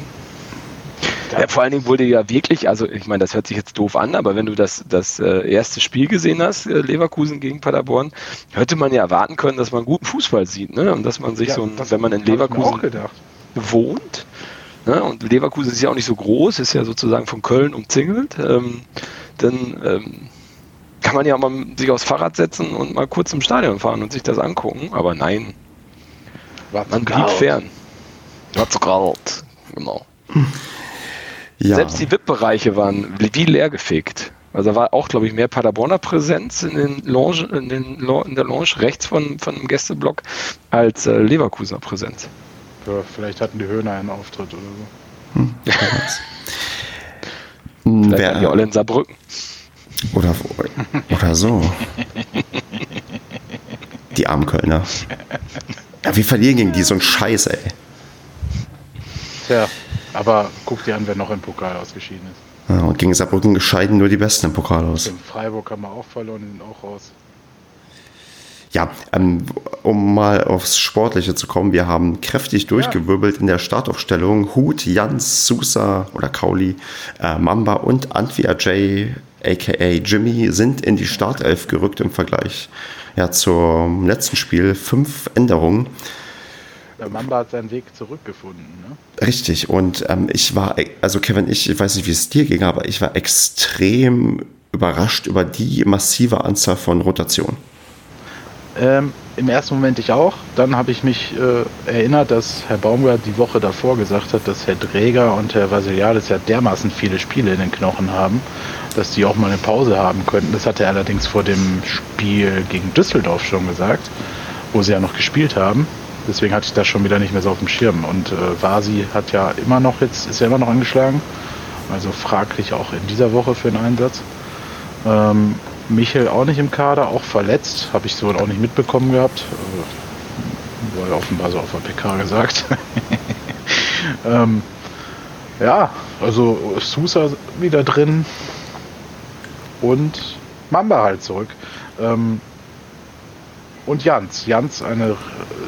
Ja, vor allen Dingen wurde ja wirklich, also ich meine, das hört sich jetzt doof an, aber wenn du das, das erste Spiel gesehen hast, Leverkusen gegen Paderborn, hätte man ja erwarten können, dass man guten Fußball sieht, ne? Und dass man sich ja, so, ein, wenn man in Leverkusen wohnt, ne? und Leverkusen ist ja auch nicht so groß, ist ja sozusagen von Köln umzingelt, ähm, dann ähm, kann man ja mal sich aufs Fahrrad setzen und mal kurz im Stadion fahren und sich das angucken, aber nein, War man blieb kalt. fern. War zu kalt, genau. Ja. Selbst die VIP-Bereiche waren wie leer gefegt. Also da war auch, glaube ich, mehr Paderborner Präsenz in, den Lounge, in, den, in der Lounge rechts von, von dem Gästeblock als äh, Leverkusener Präsenz. Ja, vielleicht hatten die Höhner einen Auftritt oder so. Hm, Vielleicht wer- waren die alle in Saarbrücken. Oder, oder so. Die armen Kölner. Ja, wir verlieren gegen die so ein Scheiß, ey. Tja, aber guck dir an, wer noch im Pokal ausgeschieden ist. Ja, und gegen Saarbrücken gescheiden nur die Besten im Pokal aus. In Freiburg haben wir auch verloren, die sind auch raus. Ja, ähm, um mal aufs Sportliche zu kommen, wir haben kräftig durchgewirbelt in der Startaufstellung. Hut, Jans, Sousa oder Kauli, äh, Mamba und Antwi Ajay, aka Jimmy, sind in die Startelf gerückt im Vergleich ja, zum letzten Spiel. Fünf Änderungen. Der Mamba hat seinen Weg zurückgefunden, ne? Richtig, und ähm, ich war, also Kevin, ich, ich weiß nicht, wie es dir ging, aber ich war extrem überrascht über die massive Anzahl von Rotationen. Ähm, Im ersten Moment ich auch. Dann habe ich mich äh, erinnert, dass Herr Baumgart die Woche davor gesagt hat, dass Herr Dräger und Herr Vasiliades ja dermaßen viele Spiele in den Knochen haben, dass die auch mal eine Pause haben könnten. Das hat er allerdings vor dem Spiel gegen Düsseldorf schon gesagt, wo sie ja noch gespielt haben. Deswegen hatte ich das schon wieder nicht mehr so auf dem Schirm. Und äh, Vasi hat ja immer noch jetzt, ist ja immer noch angeschlagen. Also fraglich auch in dieser Woche für einen Einsatz. Ähm, Michel auch nicht im Kader, auch verletzt, habe ich so auch nicht mitbekommen gehabt. Äh, wurde offenbar so auf der PK gesagt. ähm, ja, also Sousa wieder drin und Mamba halt zurück. Ähm, und Jans. Jans, eine,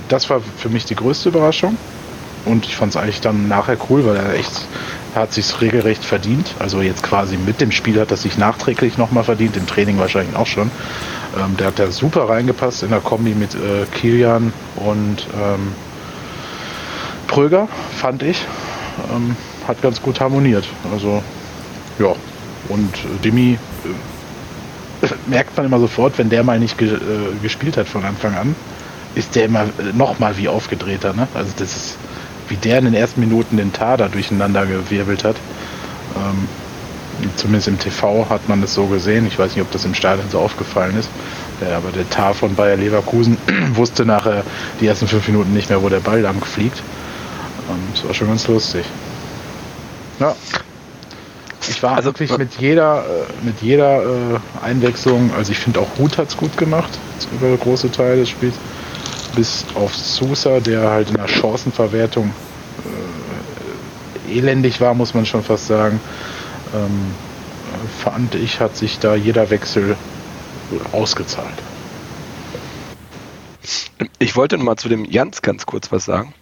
das war für mich die größte Überraschung. Und ich fand es eigentlich dann nachher cool, weil er echt, hat sich regelrecht verdient. Also jetzt quasi mit dem Spiel hat er sich nachträglich nochmal verdient, im Training wahrscheinlich auch schon. Ähm, der hat da super reingepasst in der Kombi mit äh, Kilian und ähm, Pröger, fand ich. Ähm, hat ganz gut harmoniert. Also, ja. Und äh, Dimi äh, merkt man immer sofort, wenn der mal nicht ge äh, gespielt hat von Anfang an, ist der immer noch mal wie aufgedrehter. Ne? Also das ist, wie der in den ersten Minuten den Tar da durcheinander gewirbelt hat. Ähm, zumindest im TV hat man das so gesehen. Ich weiß nicht, ob das im Stadion so aufgefallen ist. Der, aber der Tar von Bayer Leverkusen wusste nachher die ersten fünf Minuten nicht mehr, wo der Ball lang fliegt. Ähm, das war schon ganz lustig. Ja. Ich war Also, wirklich mit jeder, äh, mit jeder äh, Einwechslung, also ich finde auch Hut hat es gut gemacht, über große Teile des Spiels, bis auf Sousa, der halt in der Chancenverwertung äh, elendig war, muss man schon fast sagen. Ähm, äh, fand ich, hat sich da jeder Wechsel ausgezahlt. Ich wollte noch mal zu dem Jans ganz kurz was sagen.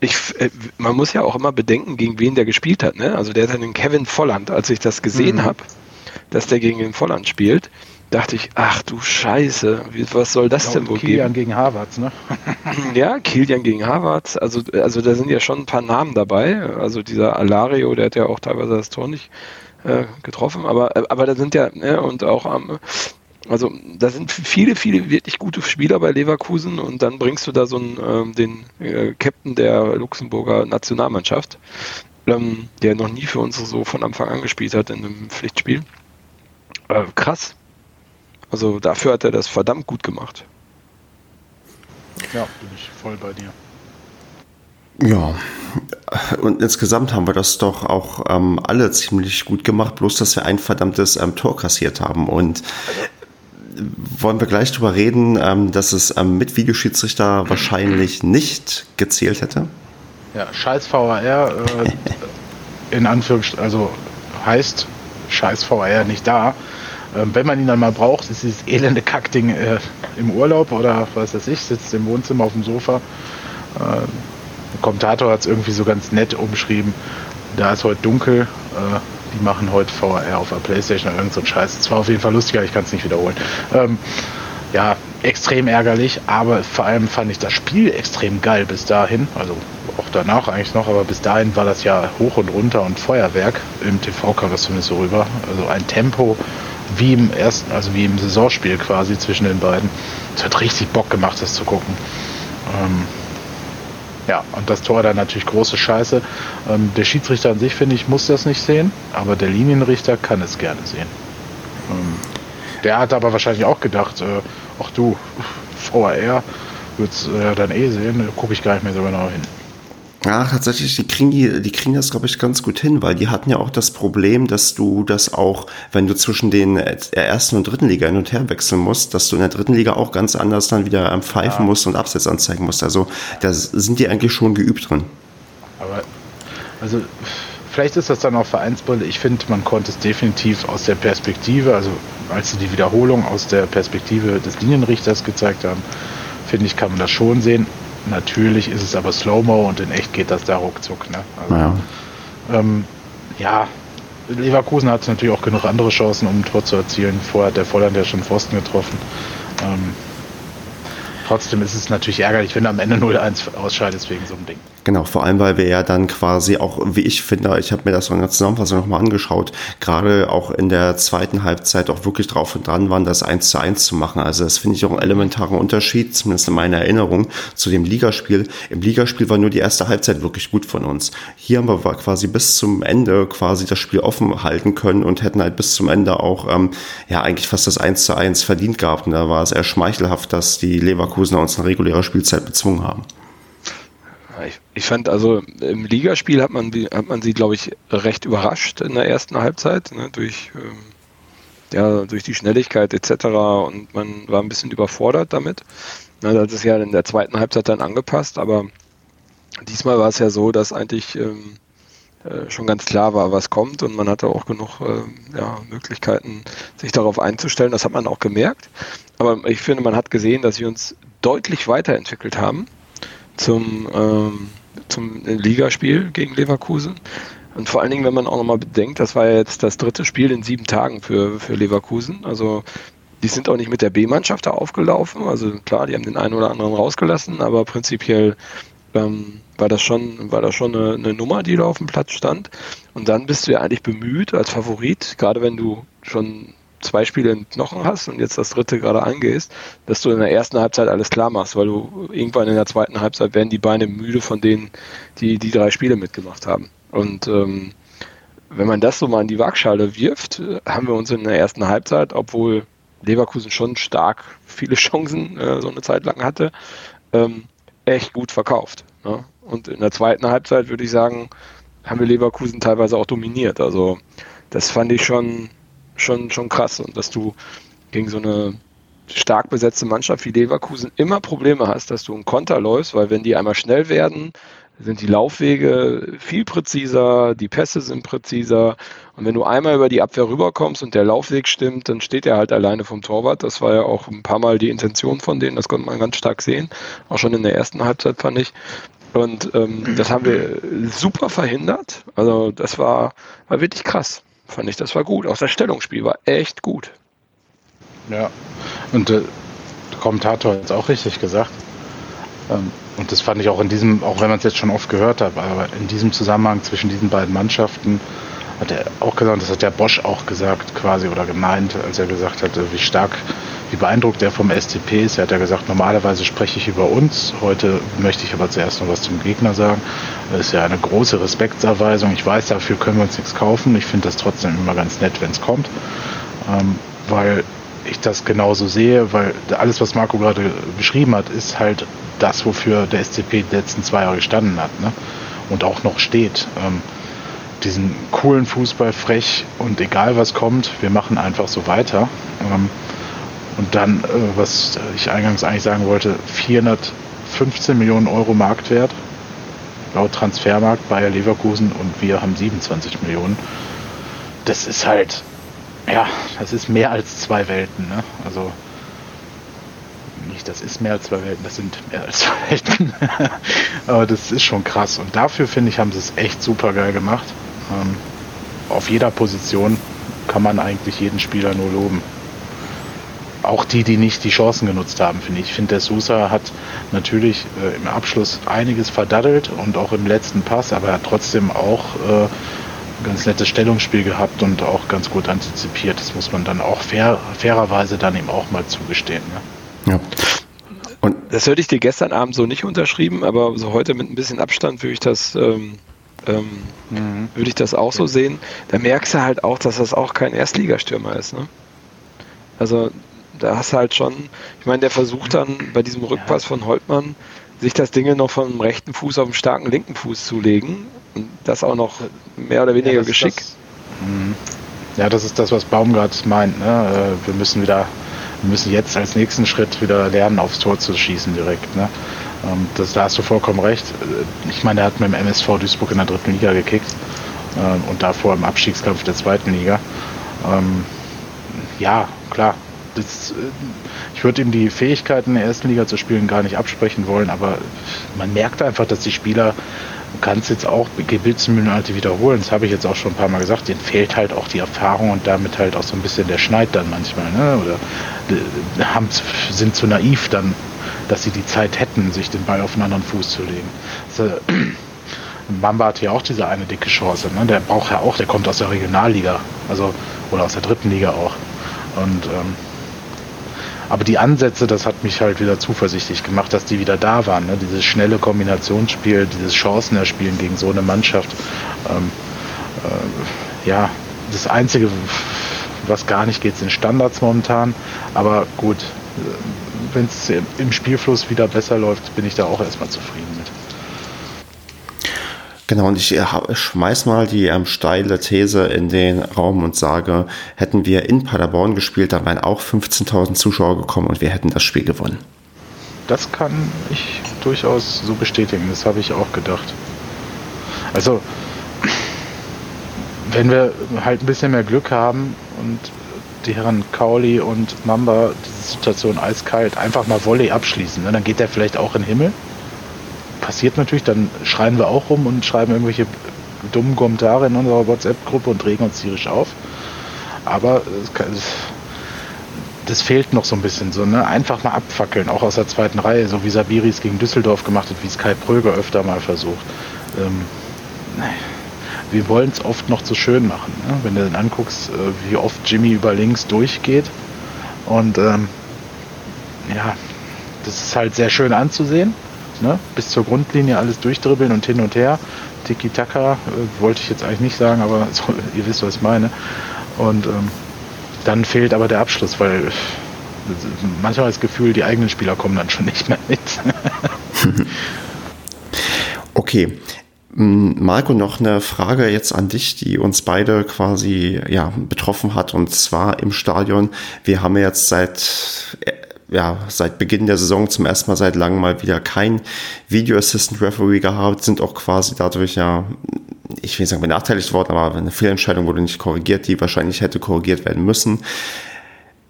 Ich, äh, man muss ja auch immer bedenken, gegen wen der gespielt hat. Ne? Also der ja den Kevin Volland, als ich das gesehen Mhm. habe, dass der gegen den Volland spielt, dachte ich, ach du Scheiße, was soll das denn wohl Kilian geben? gegen Harvards, ne? Ja, Kilian gegen Harvards, also, also da sind ja schon ein paar Namen dabei. Also dieser Alario, der hat ja auch teilweise das Tor nicht äh, getroffen, aber, aber da sind ja, ne, und auch am, also da sind viele, viele wirklich gute Spieler bei Leverkusen und dann bringst du da so einen, ähm, den äh, Captain der Luxemburger Nationalmannschaft, ähm, der noch nie für uns so von Anfang an gespielt hat in einem Pflichtspiel. Äh, krass. Also dafür hat er das verdammt gut gemacht. Ja, bin ich voll bei dir. Ja, und insgesamt haben wir das doch auch ähm, alle ziemlich gut gemacht, bloß dass wir ein verdammtes ähm, Tor kassiert haben. Und wollen wir gleich drüber reden, ähm, dass es ähm, mit Videoschiedsrichter wahrscheinlich nicht gezählt hätte? Ja, scheiß VAR, äh, in Anführungsstrichen, also heißt scheiß VAR nicht da. Ähm, wenn man ihn dann mal braucht, ist dieses elende Kackding äh, im Urlaub oder was weiß ich, sitzt im Wohnzimmer auf dem Sofa. Äh, der Kommentator hat es irgendwie so ganz nett umschrieben. Da ist heute dunkel, äh, die machen heute VR auf der Playstation oder irgend so Scheiß. Es war auf jeden Fall lustiger, ich kann es nicht wiederholen. Ähm, ja, extrem ärgerlich, aber vor allem fand ich das Spiel extrem geil bis dahin. Also auch danach eigentlich noch, aber bis dahin war das ja hoch und runter und Feuerwerk. Im TV kam das zumindest so rüber. Also ein Tempo wie im ersten, also wie im Saisonspiel quasi zwischen den beiden. Es hat richtig Bock gemacht, das zu gucken. Ähm, ja, und das Tor dann natürlich große Scheiße. Ähm, der Schiedsrichter an sich, finde ich, muss das nicht sehen, aber der Linienrichter kann es gerne sehen. Ähm, der hat aber wahrscheinlich auch gedacht, äh, ach du, VAR wird es äh, dann eh sehen, gucke ich gar nicht mehr so genau hin. Ja, tatsächlich, die kriegen, die, die kriegen das, glaube ich, ganz gut hin, weil die hatten ja auch das Problem, dass du das auch, wenn du zwischen den ersten und dritten Liga hin und her wechseln musst, dass du in der dritten Liga auch ganz anders dann wieder am Pfeifen ja. musst und Absatz anzeigen musst. Also da sind die eigentlich schon geübt drin. Aber, also, vielleicht ist das dann auch Vereinsbrille. Ich finde, man konnte es definitiv aus der Perspektive, also als sie die Wiederholung aus der Perspektive des Linienrichters gezeigt haben, finde ich, kann man das schon sehen. Natürlich ist es aber Slow-Mo und in echt geht das da ruckzuck. Ne? Also, ja. Ähm, ja, Leverkusen hat natürlich auch genug andere Chancen, um ein Tor zu erzielen. Vorher hat der Volland ja schon Pfosten getroffen. Ähm, trotzdem ist es natürlich ärgerlich, wenn du am Ende 0-1 ausscheidest wegen so einem Ding. Genau, vor allem, weil wir ja dann quasi auch, wie ich finde, ich habe mir das in der Zusammenfassung nochmal angeschaut, gerade auch in der zweiten Halbzeit auch wirklich drauf und dran waren, das 1 zu 1 zu machen. Also das finde ich auch einen elementaren Unterschied, zumindest in meiner Erinnerung, zu dem Ligaspiel. Im Ligaspiel war nur die erste Halbzeit wirklich gut von uns. Hier haben wir quasi bis zum Ende quasi das Spiel offen halten können und hätten halt bis zum Ende auch ähm, ja eigentlich fast das 1 zu 1 verdient gehabt. Und da war es eher schmeichelhaft, dass die Leverkusener uns eine reguläre Spielzeit bezwungen haben. Ich, ich, fand also im Ligaspiel hat man, hat man sie, glaube ich, recht überrascht in der ersten Halbzeit, ne, durch, ähm, ja, durch die Schnelligkeit etc. und man war ein bisschen überfordert damit. Na, das ist ja in der zweiten Halbzeit dann angepasst, aber diesmal war es ja so, dass eigentlich ähm, äh, schon ganz klar war, was kommt und man hatte auch genug äh, ja, Möglichkeiten, sich darauf einzustellen. Das hat man auch gemerkt. Aber ich finde, man hat gesehen, dass wir uns deutlich weiterentwickelt haben zum, ähm, zum Ligaspiel gegen Leverkusen. Und vor allen Dingen, wenn man auch nochmal bedenkt, das war ja jetzt das dritte Spiel in sieben Tagen für, für Leverkusen. Also die sind auch nicht mit der B-Mannschaft da aufgelaufen. Also klar, die haben den einen oder anderen rausgelassen, aber prinzipiell ähm, war das schon, war das schon eine, eine, Nummer, die da auf dem Platz stand. Und dann bist du ja eigentlich bemüht als Favorit, gerade wenn du schon zwei Spiele in Knochen hast und jetzt das dritte gerade angehst, dass du in der ersten Halbzeit alles klar machst, weil du irgendwann in der zweiten Halbzeit werden die Beine müde von denen, die die drei Spiele mitgemacht haben. Und ähm, wenn man das so mal in die Waagschale wirft, haben wir uns in der ersten Halbzeit, obwohl Leverkusen schon stark viele Chancen äh, so eine Zeit lang hatte, ähm, echt gut verkauft. Ne? Und in der zweiten Halbzeit würde ich sagen, haben wir Leverkusen teilweise auch dominiert. Also das fand ich schon, schon, schon krass. Und dass du gegen so eine stark besetzte Mannschaft wie Leverkusen immer Probleme hast, dass du einen Konter läufst, weil wenn die einmal schnell werden, sind die Laufwege viel präziser, die Pässe sind präziser. Und wenn du einmal über die Abwehr rüberkommst und der Laufweg stimmt, dann steht er halt alleine vom Torwart. Das war ja auch ein paar Mal die Intention von denen, das konnte man ganz stark sehen. Auch schon in der ersten Halbzeit fand ich. Und ähm, das haben wir super verhindert. Also das war, war wirklich krass. Fand ich, das war gut. Auch das Stellungsspiel war echt gut. Ja, und äh, der Kommentator hat es auch richtig gesagt. Ähm, und das fand ich auch in diesem, auch wenn man es jetzt schon oft gehört hat, aber in diesem Zusammenhang zwischen diesen beiden Mannschaften hat er auch gesagt, das hat der Bosch auch gesagt quasi oder gemeint, als er gesagt hat, wie stark, wie beeindruckt er vom SCP ist. Er hat ja gesagt, normalerweise spreche ich über uns, heute möchte ich aber zuerst noch was zum Gegner sagen. Das ist ja eine große Respektserweisung. Ich weiß, dafür können wir uns nichts kaufen. Ich finde das trotzdem immer ganz nett, wenn es kommt, ähm, weil ich das genauso sehe, weil alles, was Marco gerade beschrieben hat, ist halt das, wofür der SCP die letzten zwei Jahre gestanden hat ne? und auch noch steht. Ähm, diesen coolen Fußball frech und egal was kommt, wir machen einfach so weiter. Ähm, und dann, äh, was ich eingangs eigentlich sagen wollte, 415 Millionen Euro Marktwert laut Transfermarkt Bayer Leverkusen und wir haben 27 Millionen. Das ist halt, ja, das ist mehr als zwei Welten. Ne? Also nicht, das ist mehr als zwei Welten, das sind mehr als zwei Welten. Aber das ist schon krass. Und dafür finde ich, haben sie es echt super geil gemacht. Ähm, auf jeder Position kann man eigentlich jeden Spieler nur loben. Auch die, die nicht die Chancen genutzt haben, finde ich. Ich finde, der Sousa hat natürlich äh, im Abschluss einiges verdaddelt und auch im letzten Pass, aber er hat trotzdem auch äh, ein ganz nettes Stellungsspiel gehabt und auch ganz gut antizipiert. Das muss man dann auch fair, fairerweise dann ihm auch mal zugestehen. Ne? Ja. Und das hätte ich dir gestern Abend so nicht unterschrieben, aber so heute mit ein bisschen Abstand würde ich das ähm, ähm, mhm. würde ich das auch so sehen. Da merkst du halt auch, dass das auch kein Erstligastürmer ist. Ne? Also da hast du halt schon, ich meine, der versucht dann bei diesem Rückpass von Holtmann, sich das Ding noch vom rechten Fuß auf den starken linken Fuß zu legen. Und das auch noch mehr oder weniger ja, geschickt. Das, mhm. ja, das ist das, was Baumgart meint. Ne? Äh, wir müssen wieder, wir müssen jetzt als nächsten Schritt wieder lernen, aufs Tor zu schießen direkt. Ne? Ähm, das, da hast du vollkommen recht. Äh, ich meine, er hat mit dem MSV Duisburg in der dritten Liga gekickt ähm, und davor im Abstiegskampf der zweiten Liga. Ähm, ja, klar. Das, äh, ich würde ihm die Fähigkeiten in der ersten Liga zu spielen gar nicht absprechen wollen, aber man merkt einfach, dass die Spieler, du kannst jetzt auch Gebetsmühlenalte wiederholen, das habe ich jetzt auch schon ein paar Mal gesagt, denen fehlt halt auch die Erfahrung und damit halt auch so ein bisschen der Schneid dann manchmal, ne? oder haben, sind zu naiv dann dass sie die Zeit hätten, sich den Ball auf einen anderen Fuß zu legen. Also, Mamba hat ja auch diese eine dicke Chance. Ne? Der braucht ja auch, der kommt aus der Regionalliga, also oder aus der dritten Liga auch. Und ähm, aber die Ansätze, das hat mich halt wieder zuversichtlich gemacht, dass die wieder da waren. Ne? Dieses schnelle Kombinationsspiel, dieses Chancen erspielen gegen so eine Mannschaft. Ähm, äh, ja, das Einzige, was gar nicht geht, sind Standards momentan. Aber gut, wenn es im Spielfluss wieder besser läuft, bin ich da auch erstmal zufrieden mit. Genau, und ich äh, schmeiß mal die ähm, steile These in den Raum und sage, hätten wir in Paderborn gespielt, dann wären auch 15.000 Zuschauer gekommen und wir hätten das Spiel gewonnen. Das kann ich durchaus so bestätigen, das habe ich auch gedacht. Also, wenn wir halt ein bisschen mehr Glück haben und die Herren Kauli und Mamba diese Situation eiskalt einfach mal Volley abschließen. Ne? Dann geht der vielleicht auch in den Himmel. Passiert natürlich, dann schreien wir auch rum und schreiben irgendwelche dummen Kommentare in unserer WhatsApp-Gruppe und regen uns tierisch auf. Aber das, fehlt noch so ein bisschen so, ne? Einfach mal abfackeln, auch aus der zweiten Reihe, so wie Sabiris gegen Düsseldorf gemacht hat, wie es Kai Pröger öfter mal versucht. Ähm, wir wollen es oft noch zu schön machen. Ne? Wenn du dann anguckst, äh, wie oft Jimmy über links durchgeht. Und ähm, ja, das ist halt sehr schön anzusehen. Ne? Bis zur Grundlinie alles durchdribbeln und hin und her. Tiki-Taka äh, wollte ich jetzt eigentlich nicht sagen, aber so, ihr wisst, was ich meine. Und ähm, dann fehlt aber der Abschluss, weil äh, manchmal das Gefühl, die eigenen Spieler kommen dann schon nicht mehr mit. okay, Marco, noch eine Frage jetzt an dich, die uns beide quasi ja, betroffen hat, und zwar im Stadion. Wir haben jetzt seit ja, seit Beginn der Saison zum ersten Mal seit langem mal wieder kein Video Assistant Referee gehabt, sind auch quasi dadurch ja, ich will nicht sagen benachteiligt worden, aber eine Fehlentscheidung wurde nicht korrigiert, die wahrscheinlich hätte korrigiert werden müssen.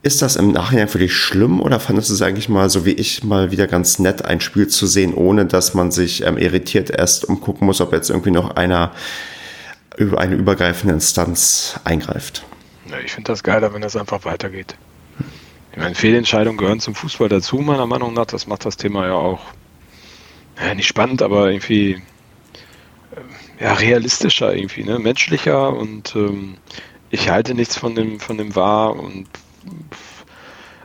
Ist das im Nachhinein für dich schlimm oder fandest du es eigentlich mal so wie ich mal wieder ganz nett, ein Spiel zu sehen, ohne dass man sich ähm, irritiert erst umgucken muss, ob jetzt irgendwie noch einer eine übergreifende Instanz eingreift. Ja, ich finde das geiler, wenn es einfach weitergeht. Ich meine, Fehlentscheidungen gehören zum Fußball dazu, meiner Meinung nach. Das macht das Thema ja auch ja, nicht spannend, aber irgendwie äh, ja, realistischer irgendwie, ne? menschlicher und ähm, ich halte nichts von dem, von dem wahr und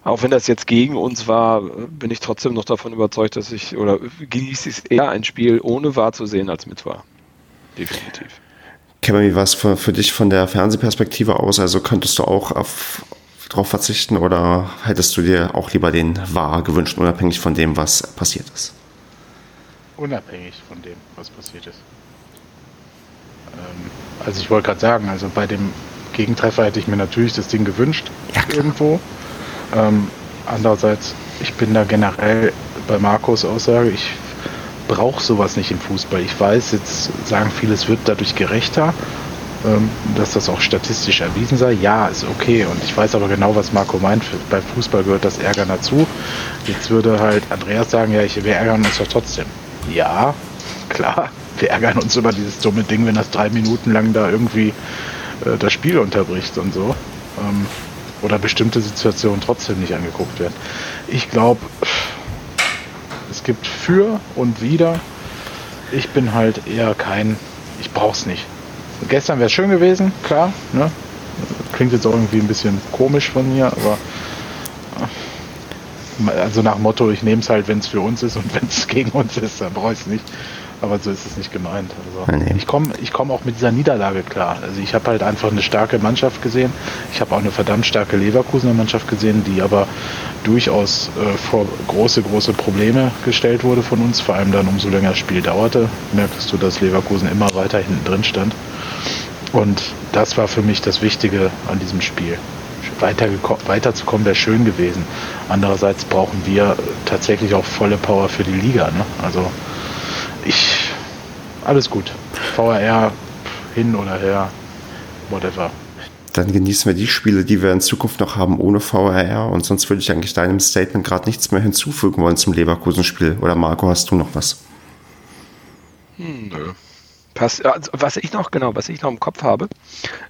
auch wenn das jetzt gegen uns war, bin ich trotzdem noch davon überzeugt, dass ich oder genieße es eher ein Spiel ohne wahr zu sehen als mit wahr. Definitiv. Kevin, wie war es für, für dich von der Fernsehperspektive aus? Also könntest du auch auf, darauf verzichten oder hättest du dir auch lieber den wahr gewünscht, unabhängig von dem, was passiert ist? Unabhängig von dem, was passiert ist. Ähm, also ich wollte gerade sagen, also bei dem Gegentreffer hätte ich mir natürlich das Ding gewünscht, ja, irgendwo. Ähm, andererseits, ich bin da generell bei Markus Aussage, ich brauche sowas nicht im Fußball. Ich weiß, jetzt sagen viele, es wird dadurch gerechter, ähm, dass das auch statistisch erwiesen sei. Ja, ist okay. Und ich weiß aber genau, was Marco meint. Beim Fußball gehört das Ärger dazu. Jetzt würde halt Andreas sagen, ja, ich, wir ärgern uns ja trotzdem. Ja, klar, wir ärgern uns über dieses dumme Ding, wenn das drei Minuten lang da irgendwie äh, das Spiel unterbricht und so. Ähm, oder bestimmte Situationen trotzdem nicht angeguckt werden. Ich glaube, es gibt für und wieder. Ich bin halt eher kein, ich brauch's nicht. Gestern wäre schön gewesen, klar. Ne? Klingt jetzt auch irgendwie ein bisschen komisch von mir, aber äh, also nach Motto, ich nehme es halt, wenn es für uns ist und wenn es gegen uns ist, dann brauche ich es nicht. Aber so ist es nicht gemeint. Also nee. Ich komme ich komm auch mit dieser Niederlage klar. Also ich habe halt einfach eine starke Mannschaft gesehen. Ich habe auch eine verdammt starke Leverkusener Mannschaft gesehen, die aber durchaus äh, vor große, große Probleme gestellt wurde von uns. Vor allem dann, umso länger das Spiel dauerte, merktest du, dass Leverkusen immer weiter hinten drin stand. Und das war für mich das Wichtige an diesem Spiel. weiterzukommen wäre schön gewesen. Andererseits brauchen wir tatsächlich auch volle Power für die Liga. Ne? Also ich. Alles gut. VRR hin oder her. Whatever. Dann genießen wir die Spiele, die wir in Zukunft noch haben ohne VRR. Und sonst würde ich eigentlich deinem Statement gerade nichts mehr hinzufügen wollen zum Leverkusen-Spiel. Oder Marco, hast du noch was? Hm, nö. Passt. Also, was ich noch, genau, was ich noch im Kopf habe,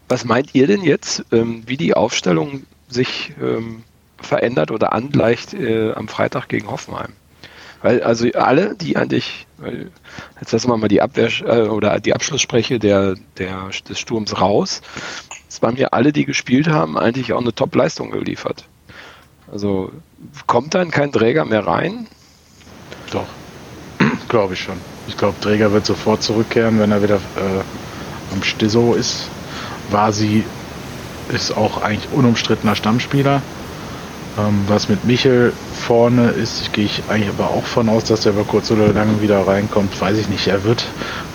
was meint ihr denn jetzt, ähm, wie die Aufstellung sich ähm, verändert oder angleicht äh, am Freitag gegen Hoffenheim? Weil also alle, die eigentlich, jetzt lassen wir mal die Abwehr äh, oder die Abschlussspreche der, der, des Sturms raus. Es waren ja alle, die gespielt haben, eigentlich auch eine Top-Leistung geliefert. Also kommt dann kein Träger mehr rein? Doch, glaube ich schon. Ich glaube, Träger wird sofort zurückkehren, wenn er wieder äh, am Stiso ist. Vasi ist auch eigentlich unumstrittener Stammspieler. Ähm, was mit Michel vorne ist, gehe ich eigentlich aber auch von aus, dass er über kurz oder lang wieder reinkommt. Weiß ich nicht. Er wird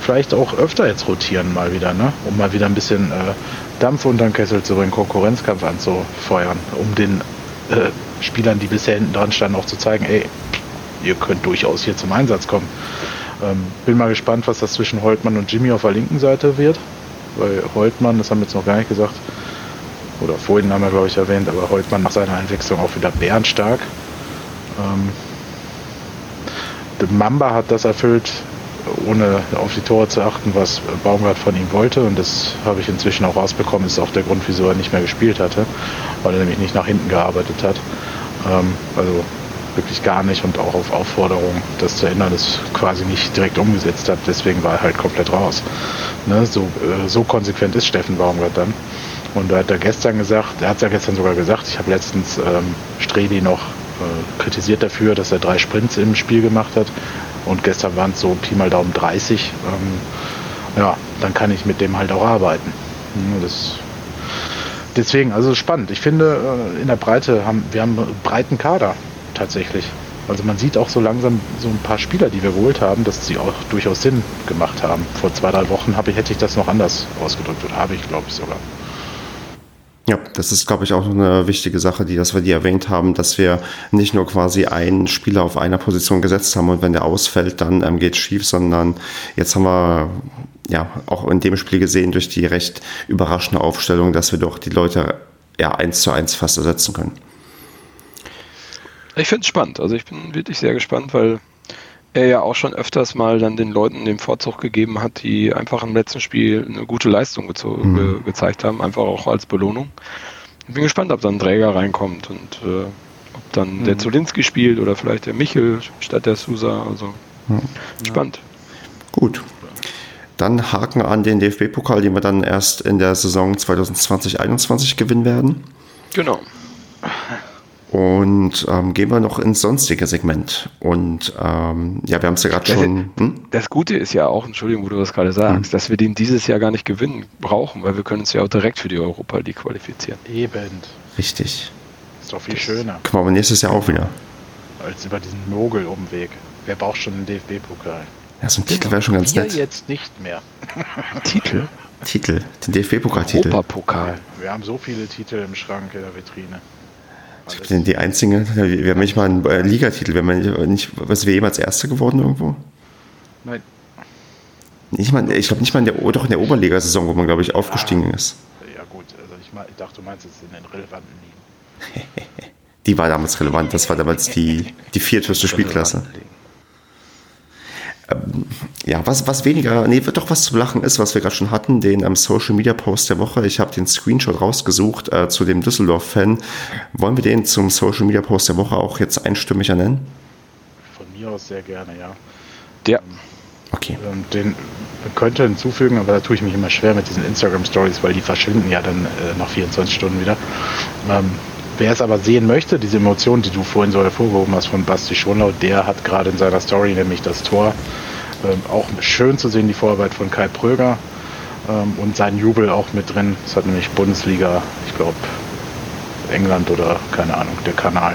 vielleicht auch öfter jetzt rotieren mal wieder, ne? um mal wieder ein bisschen äh, Dampf unter den Kessel zu bringen, Konkurrenzkampf anzufeuern, um den äh, Spielern, die bisher hinten dran standen, auch zu zeigen, ey, ihr könnt durchaus hier zum Einsatz kommen. Ähm, bin mal gespannt, was das zwischen Holtmann und Jimmy auf der linken Seite wird. Weil Holtmann, das haben wir jetzt noch gar nicht gesagt, oder vorhin haben wir, glaube ich, erwähnt, aber Holtmann nach seiner Einwechslung auch wieder bärenstark. Ähm, Mamba hat das erfüllt, ohne auf die Tore zu achten, was Baumgart von ihm wollte. Und das habe ich inzwischen auch rausbekommen. Ist auch der Grund, wieso er nicht mehr gespielt hatte, weil er nämlich nicht nach hinten gearbeitet hat. Ähm, also wirklich gar nicht und auch auf Aufforderung, das zu ändern, das quasi nicht direkt umgesetzt hat. Deswegen war er halt komplett raus. Ne? So, äh, so konsequent ist Steffen Baumgart dann. Und da hat er gestern gesagt, er hat es ja gestern sogar gesagt, ich habe letztens ähm, Streli noch äh, kritisiert dafür, dass er drei Sprints im Spiel gemacht hat. Und gestern waren es so Pi mal Daumen 30. Ähm, ja, dann kann ich mit dem halt auch arbeiten. Das, deswegen, also spannend. Ich finde, äh, in der Breite haben wir haben einen breiten Kader tatsächlich. Also man sieht auch so langsam so ein paar Spieler, die wir geholt haben, dass sie auch durchaus Sinn gemacht haben. Vor zwei, drei Wochen habe ich, hätte ich das noch anders ausgedrückt oder habe ich, glaube ich, sogar. Ja, das ist, glaube ich, auch eine wichtige Sache, die, dass wir die erwähnt haben, dass wir nicht nur quasi einen Spieler auf einer Position gesetzt haben und wenn der ausfällt, dann ähm, geht schief, sondern jetzt haben wir ja auch in dem Spiel gesehen durch die recht überraschende Aufstellung, dass wir doch die Leute ja eins zu eins fast ersetzen können. Ich finde es spannend. Also ich bin wirklich sehr gespannt, weil er ja auch schon öfters mal dann den Leuten den Vorzug gegeben hat, die einfach im letzten Spiel eine gute Leistung ge mhm. gezeigt haben, einfach auch als Belohnung. Ich bin gespannt, ob dann ein Träger reinkommt und äh, ob dann mhm. der Zulinski spielt oder vielleicht der Michel statt der Sousa. Also mhm. spannend. Gut. Dann Haken an den DFB-Pokal, den wir dann erst in der Saison 2020-21 gewinnen werden. Genau. Und ähm, gehen wir noch ins sonstige Segment. Und ähm, ja, wir haben es ja gerade schon. Hm? Das Gute ist ja auch, Entschuldigung, wo du das gerade sagst, hm. dass wir den dieses Jahr gar nicht gewinnen brauchen, weil wir können uns ja auch direkt für die Europa League qualifizieren. Eben. Richtig. Ist doch viel das schöner. Kommen wir nächstes Jahr auch wieder. Als über diesen Mogel-Umweg. Wer braucht schon einen DFB-Pokal? Ja, so ein Titel wäre schon ganz wir nett. jetzt nicht mehr. Titel? Titel, den DFB-Pokal-Titel. Europapokal. Wir haben so viele Titel im Schrank in der Vitrine. Ich bin die einzige, wir haben nicht mal einen äh, Ligatitel, wir haben nicht, was wir jemals Erster geworden irgendwo? Nein. Nicht mal, ich glaube nicht mal in der, doch in der Oberliga-Saison, wo man, glaube ich, aufgestiegen ja, ist. Ja gut, also ich, mein, ich dachte, du meinst jetzt in den relevanten Ligen. die war damals relevant, das war damals die, die vierthöchste Spielklasse. Ähm, ja, was, was weniger, nee, doch was zu lachen ist, was wir gerade schon hatten, den ähm, Social Media Post der Woche. Ich habe den Screenshot rausgesucht äh, zu dem Düsseldorf-Fan. Wollen wir den zum Social Media Post der Woche auch jetzt einstimmig nennen? Von mir aus sehr gerne, ja. Ja. Okay. Ähm, den könnte hinzufügen, aber da tue ich mich immer schwer mit diesen Instagram Stories, weil die verschwinden ja dann äh, nach 24 Stunden wieder. Ähm, Wer es aber sehen möchte, diese Emotion, die du vorhin so hervorgehoben hast von Basti Schonlau, der hat gerade in seiner Story nämlich das Tor. Ähm, auch schön zu sehen, die Vorarbeit von Kai Pröger ähm, und sein Jubel auch mit drin. Es hat nämlich Bundesliga, ich glaube England oder keine Ahnung, der Kanal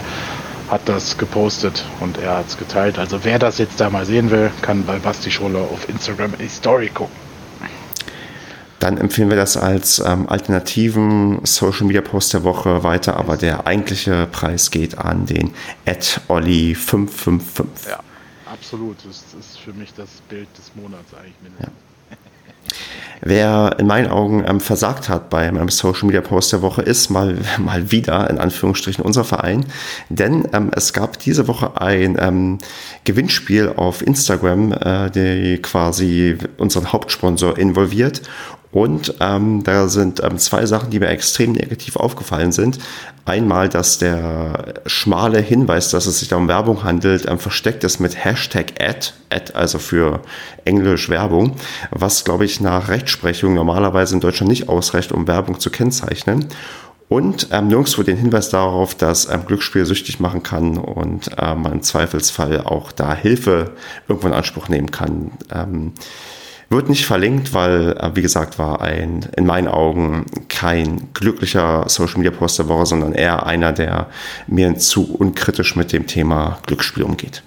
hat das gepostet und er hat es geteilt. Also wer das jetzt da mal sehen will, kann bei Basti Schonlau auf Instagram die Story gucken dann empfehlen wir das als ähm, alternativen Social Media Post der Woche weiter, aber der eigentliche Preis geht an den Olli555. Ja, absolut. Das ist für mich das Bild des Monats eigentlich mindestens. Ja. Wer in meinen Augen ähm, versagt hat beim ähm, Social Media Post der Woche ist mal, mal wieder in Anführungsstrichen unser Verein. Denn ähm, es gab diese Woche ein ähm, Gewinnspiel auf Instagram, äh, die quasi unseren Hauptsponsor involviert. Und ähm, da sind ähm, zwei Sachen, die mir extrem negativ aufgefallen sind. Einmal, dass der schmale Hinweis, dass es sich da um Werbung handelt, ähm, versteckt ist mit Hashtag Ad, Ad also für Englisch Werbung, was, glaube ich, nach Rechtsprechung normalerweise in Deutschland nicht ausreicht, um Werbung zu kennzeichnen. Und ähm, nirgendwo den Hinweis darauf, dass ähm, Glücksspiel süchtig machen kann und äh, man im Zweifelsfall auch da Hilfe irgendwo in Anspruch nehmen kann. Ähm, wird nicht verlinkt, weil, äh, wie gesagt, war ein in meinen Augen kein glücklicher Social Media Post der Woche, sondern eher einer, der mir zu unkritisch mit dem Thema Glücksspiel umgeht.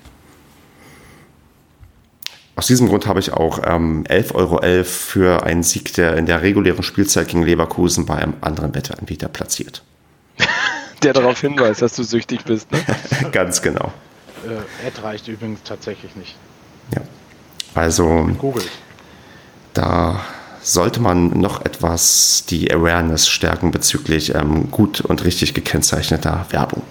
Aus diesem Grund habe ich auch ähm, 11,11 Euro für einen Sieg der in der regulären Spielzeit gegen Leverkusen bei einem anderen Wetteranbieter platziert. der darauf hinweist, dass du süchtig bist. Ne? Ganz genau. Äh, Ad reicht übrigens tatsächlich nicht. Ja. Also. Google. Da sollte man noch etwas die Awareness stärken bezüglich ähm, gut und richtig gekennzeichneter Werbung.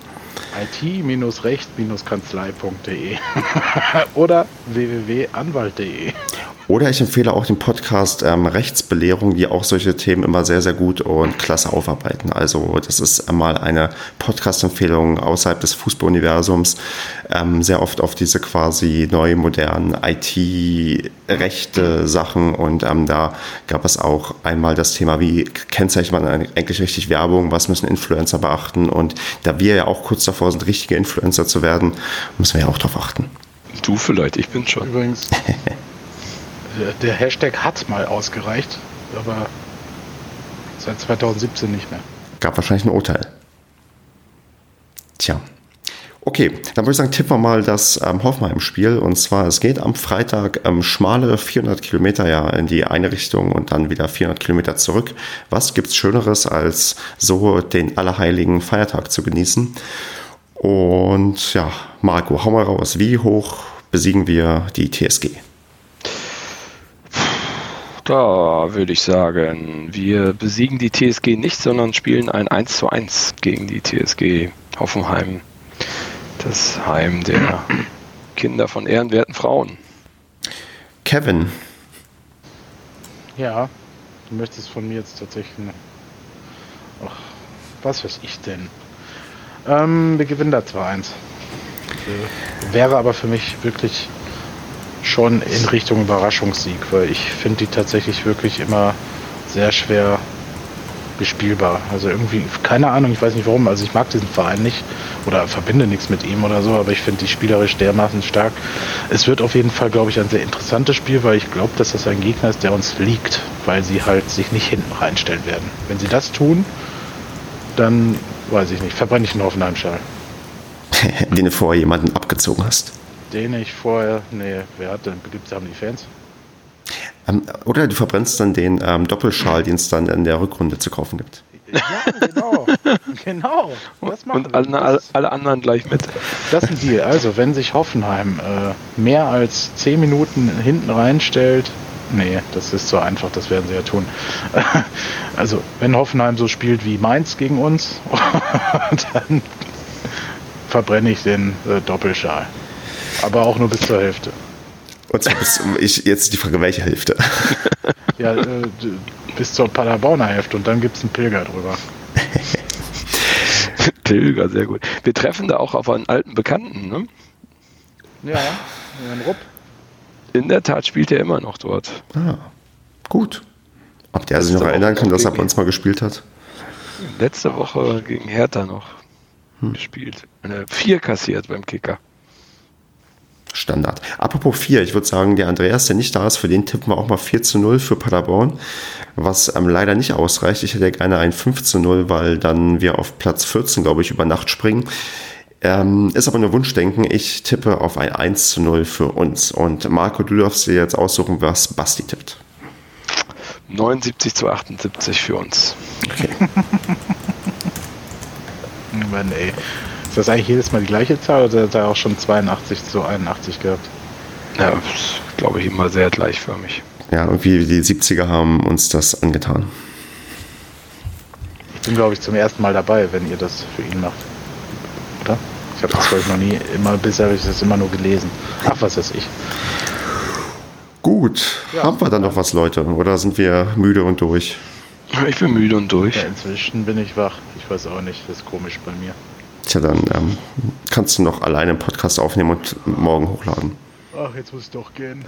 IT-recht-kanzlei.de oder www.anwalt.de. Oder ich empfehle auch den Podcast ähm, Rechtsbelehrung, die auch solche Themen immer sehr, sehr gut und klasse aufarbeiten. Also das ist einmal eine Podcast-Empfehlung außerhalb des Fußballuniversums, ähm, sehr oft auf diese quasi neu modernen IT-rechte Sachen und ähm, da gab es auch einmal das Thema, wie kennzeichnet man eigentlich richtig Werbung, was müssen Influencer beachten und da wir ja auch kurz davor sind, richtige Influencer zu werden, müssen wir ja auch darauf achten. Du vielleicht, ich bin schon. Übrigens. der Hashtag hat mal ausgereicht, aber seit 2017 nicht mehr. Gab wahrscheinlich ein Urteil. Tja. Okay, dann würde ich sagen, tippen wir mal das ähm, Hoffenheim-Spiel. Und zwar, es geht am Freitag ähm, schmale 400 Kilometer ja in die eine Richtung und dann wieder 400 Kilometer zurück. Was gibt's Schöneres, als so den allerheiligen Feiertag zu genießen? Und ja, Marco, hau mal raus. Wie hoch besiegen wir die TSG? Da würde ich sagen, wir besiegen die TSG nicht, sondern spielen ein 1 zu 1 gegen die TSG Hoffenheim. Das Heim der Kinder von ehrenwerten Frauen. Kevin. Ja, du möchtest von mir jetzt tatsächlich. Ach, was weiß ich denn? Ähm, wir gewinnen da 2-1. Äh, wäre aber für mich wirklich schon in Richtung Überraschungssieg, weil ich finde die tatsächlich wirklich immer sehr schwer bespielbar. Also irgendwie, keine Ahnung, ich weiß nicht warum. Also ich mag diesen Verein nicht oder verbinde nichts mit ihm oder so, aber ich finde die spielerisch dermaßen stark. Es wird auf jeden Fall, glaube ich, ein sehr interessantes Spiel, weil ich glaube, dass das ein Gegner ist, der uns liegt, weil sie halt sich nicht hinten reinstellen werden. Wenn sie das tun, dann weiß ich nicht, verbrenne ich einen Hoffenheim-Schal. Den du vorher jemanden abgezogen hast. Den ich vorher, nee, wer hat denn, gibt es haben die Fans? Ähm, oder du verbrennst dann den ähm, Doppelschal, den es dann in der Rückrunde zu kaufen gibt. Ja, genau. genau. Und alle, alle, alle, anderen gleich mit. Das ist ein Deal. Also, wenn sich Hoffenheim äh, mehr als 10 Minuten hinten reinstellt, nee, das ist so einfach, das werden sie ja tun. also, wenn Hoffenheim so spielt wie Mainz gegen uns, dann verbrenne ich den äh, Doppelschal. Aber auch nur bis zur Hälfte. Und zwar bis, ich, jetzt die Frage, welche Hälfte? ja, äh, bis zur Paderborner Hälfte und dann gibt es einen Pilger drüber. Pilger, sehr gut. Wir treffen da auch auf einen alten Bekannten, ne? Ja, Herrn Rupp. In der Tat spielt er immer noch dort. Ah, gut. Ob der sich noch erinnern kann, dass er bei uns mal gespielt hat? Letzte Woche gegen Hertha noch hm. gespielt. Eine 4 kassiert beim Kicker. Standard. Apropos 4, ich würde sagen, der Andreas, der nicht da ist, für den tippen wir auch mal 4 zu 0 für Paderborn, was ähm, leider nicht ausreicht. Ich hätte gerne ein 5 zu 0, weil dann wir auf Platz 14, glaube ich, über Nacht springen. Ähm, ist aber nur Wunschdenken. Ich tippe auf ein 1 zu 0 für uns. Und Marco, du darfst dir jetzt aussuchen, was Basti tippt. 79 zu 78 für uns. Okay. Mann, ey. Ist das eigentlich jedes Mal die gleiche Zahl oder hat er auch schon 82 zu 81 gehabt? Ja, glaube ich immer sehr gleichförmig. Ja, irgendwie die 70er haben uns das angetan. Ich bin, glaube ich, zum ersten Mal dabei, wenn ihr das für ihn macht. Oder? Ich habe das, glaube ich, noch nie, immer bisher habe ich das immer nur gelesen. Ach, was weiß ich. Gut, ja. haben wir dann noch was, Leute? Oder sind wir müde und durch? Ich bin müde und durch. Ja, inzwischen bin ich wach. Ich weiß auch nicht, das ist komisch bei mir. Tja, dann ähm, kannst du noch alleine einen Podcast aufnehmen und morgen hochladen. Ach, jetzt muss es doch gehen.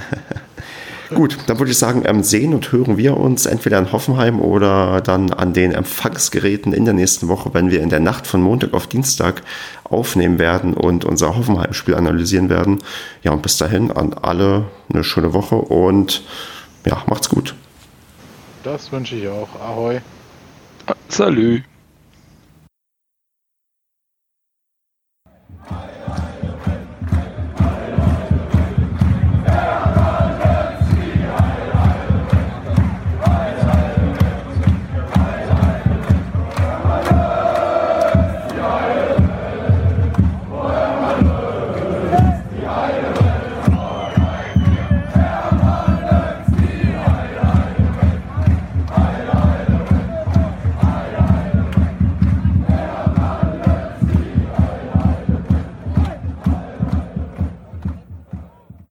Gut, dann würde ich sagen, ähm, sehen und hören wir uns entweder in Hoffenheim oder dann an den Empfangsgeräten in der nächsten Woche, wenn wir in der Nacht von Montag auf Dienstag aufnehmen werden und unser Hoffenheim-Spiel analysieren werden. Ja, und bis dahin an alle eine schöne Woche und ja, macht's gut. Das wünsche ich auch. Ahoi. Salü.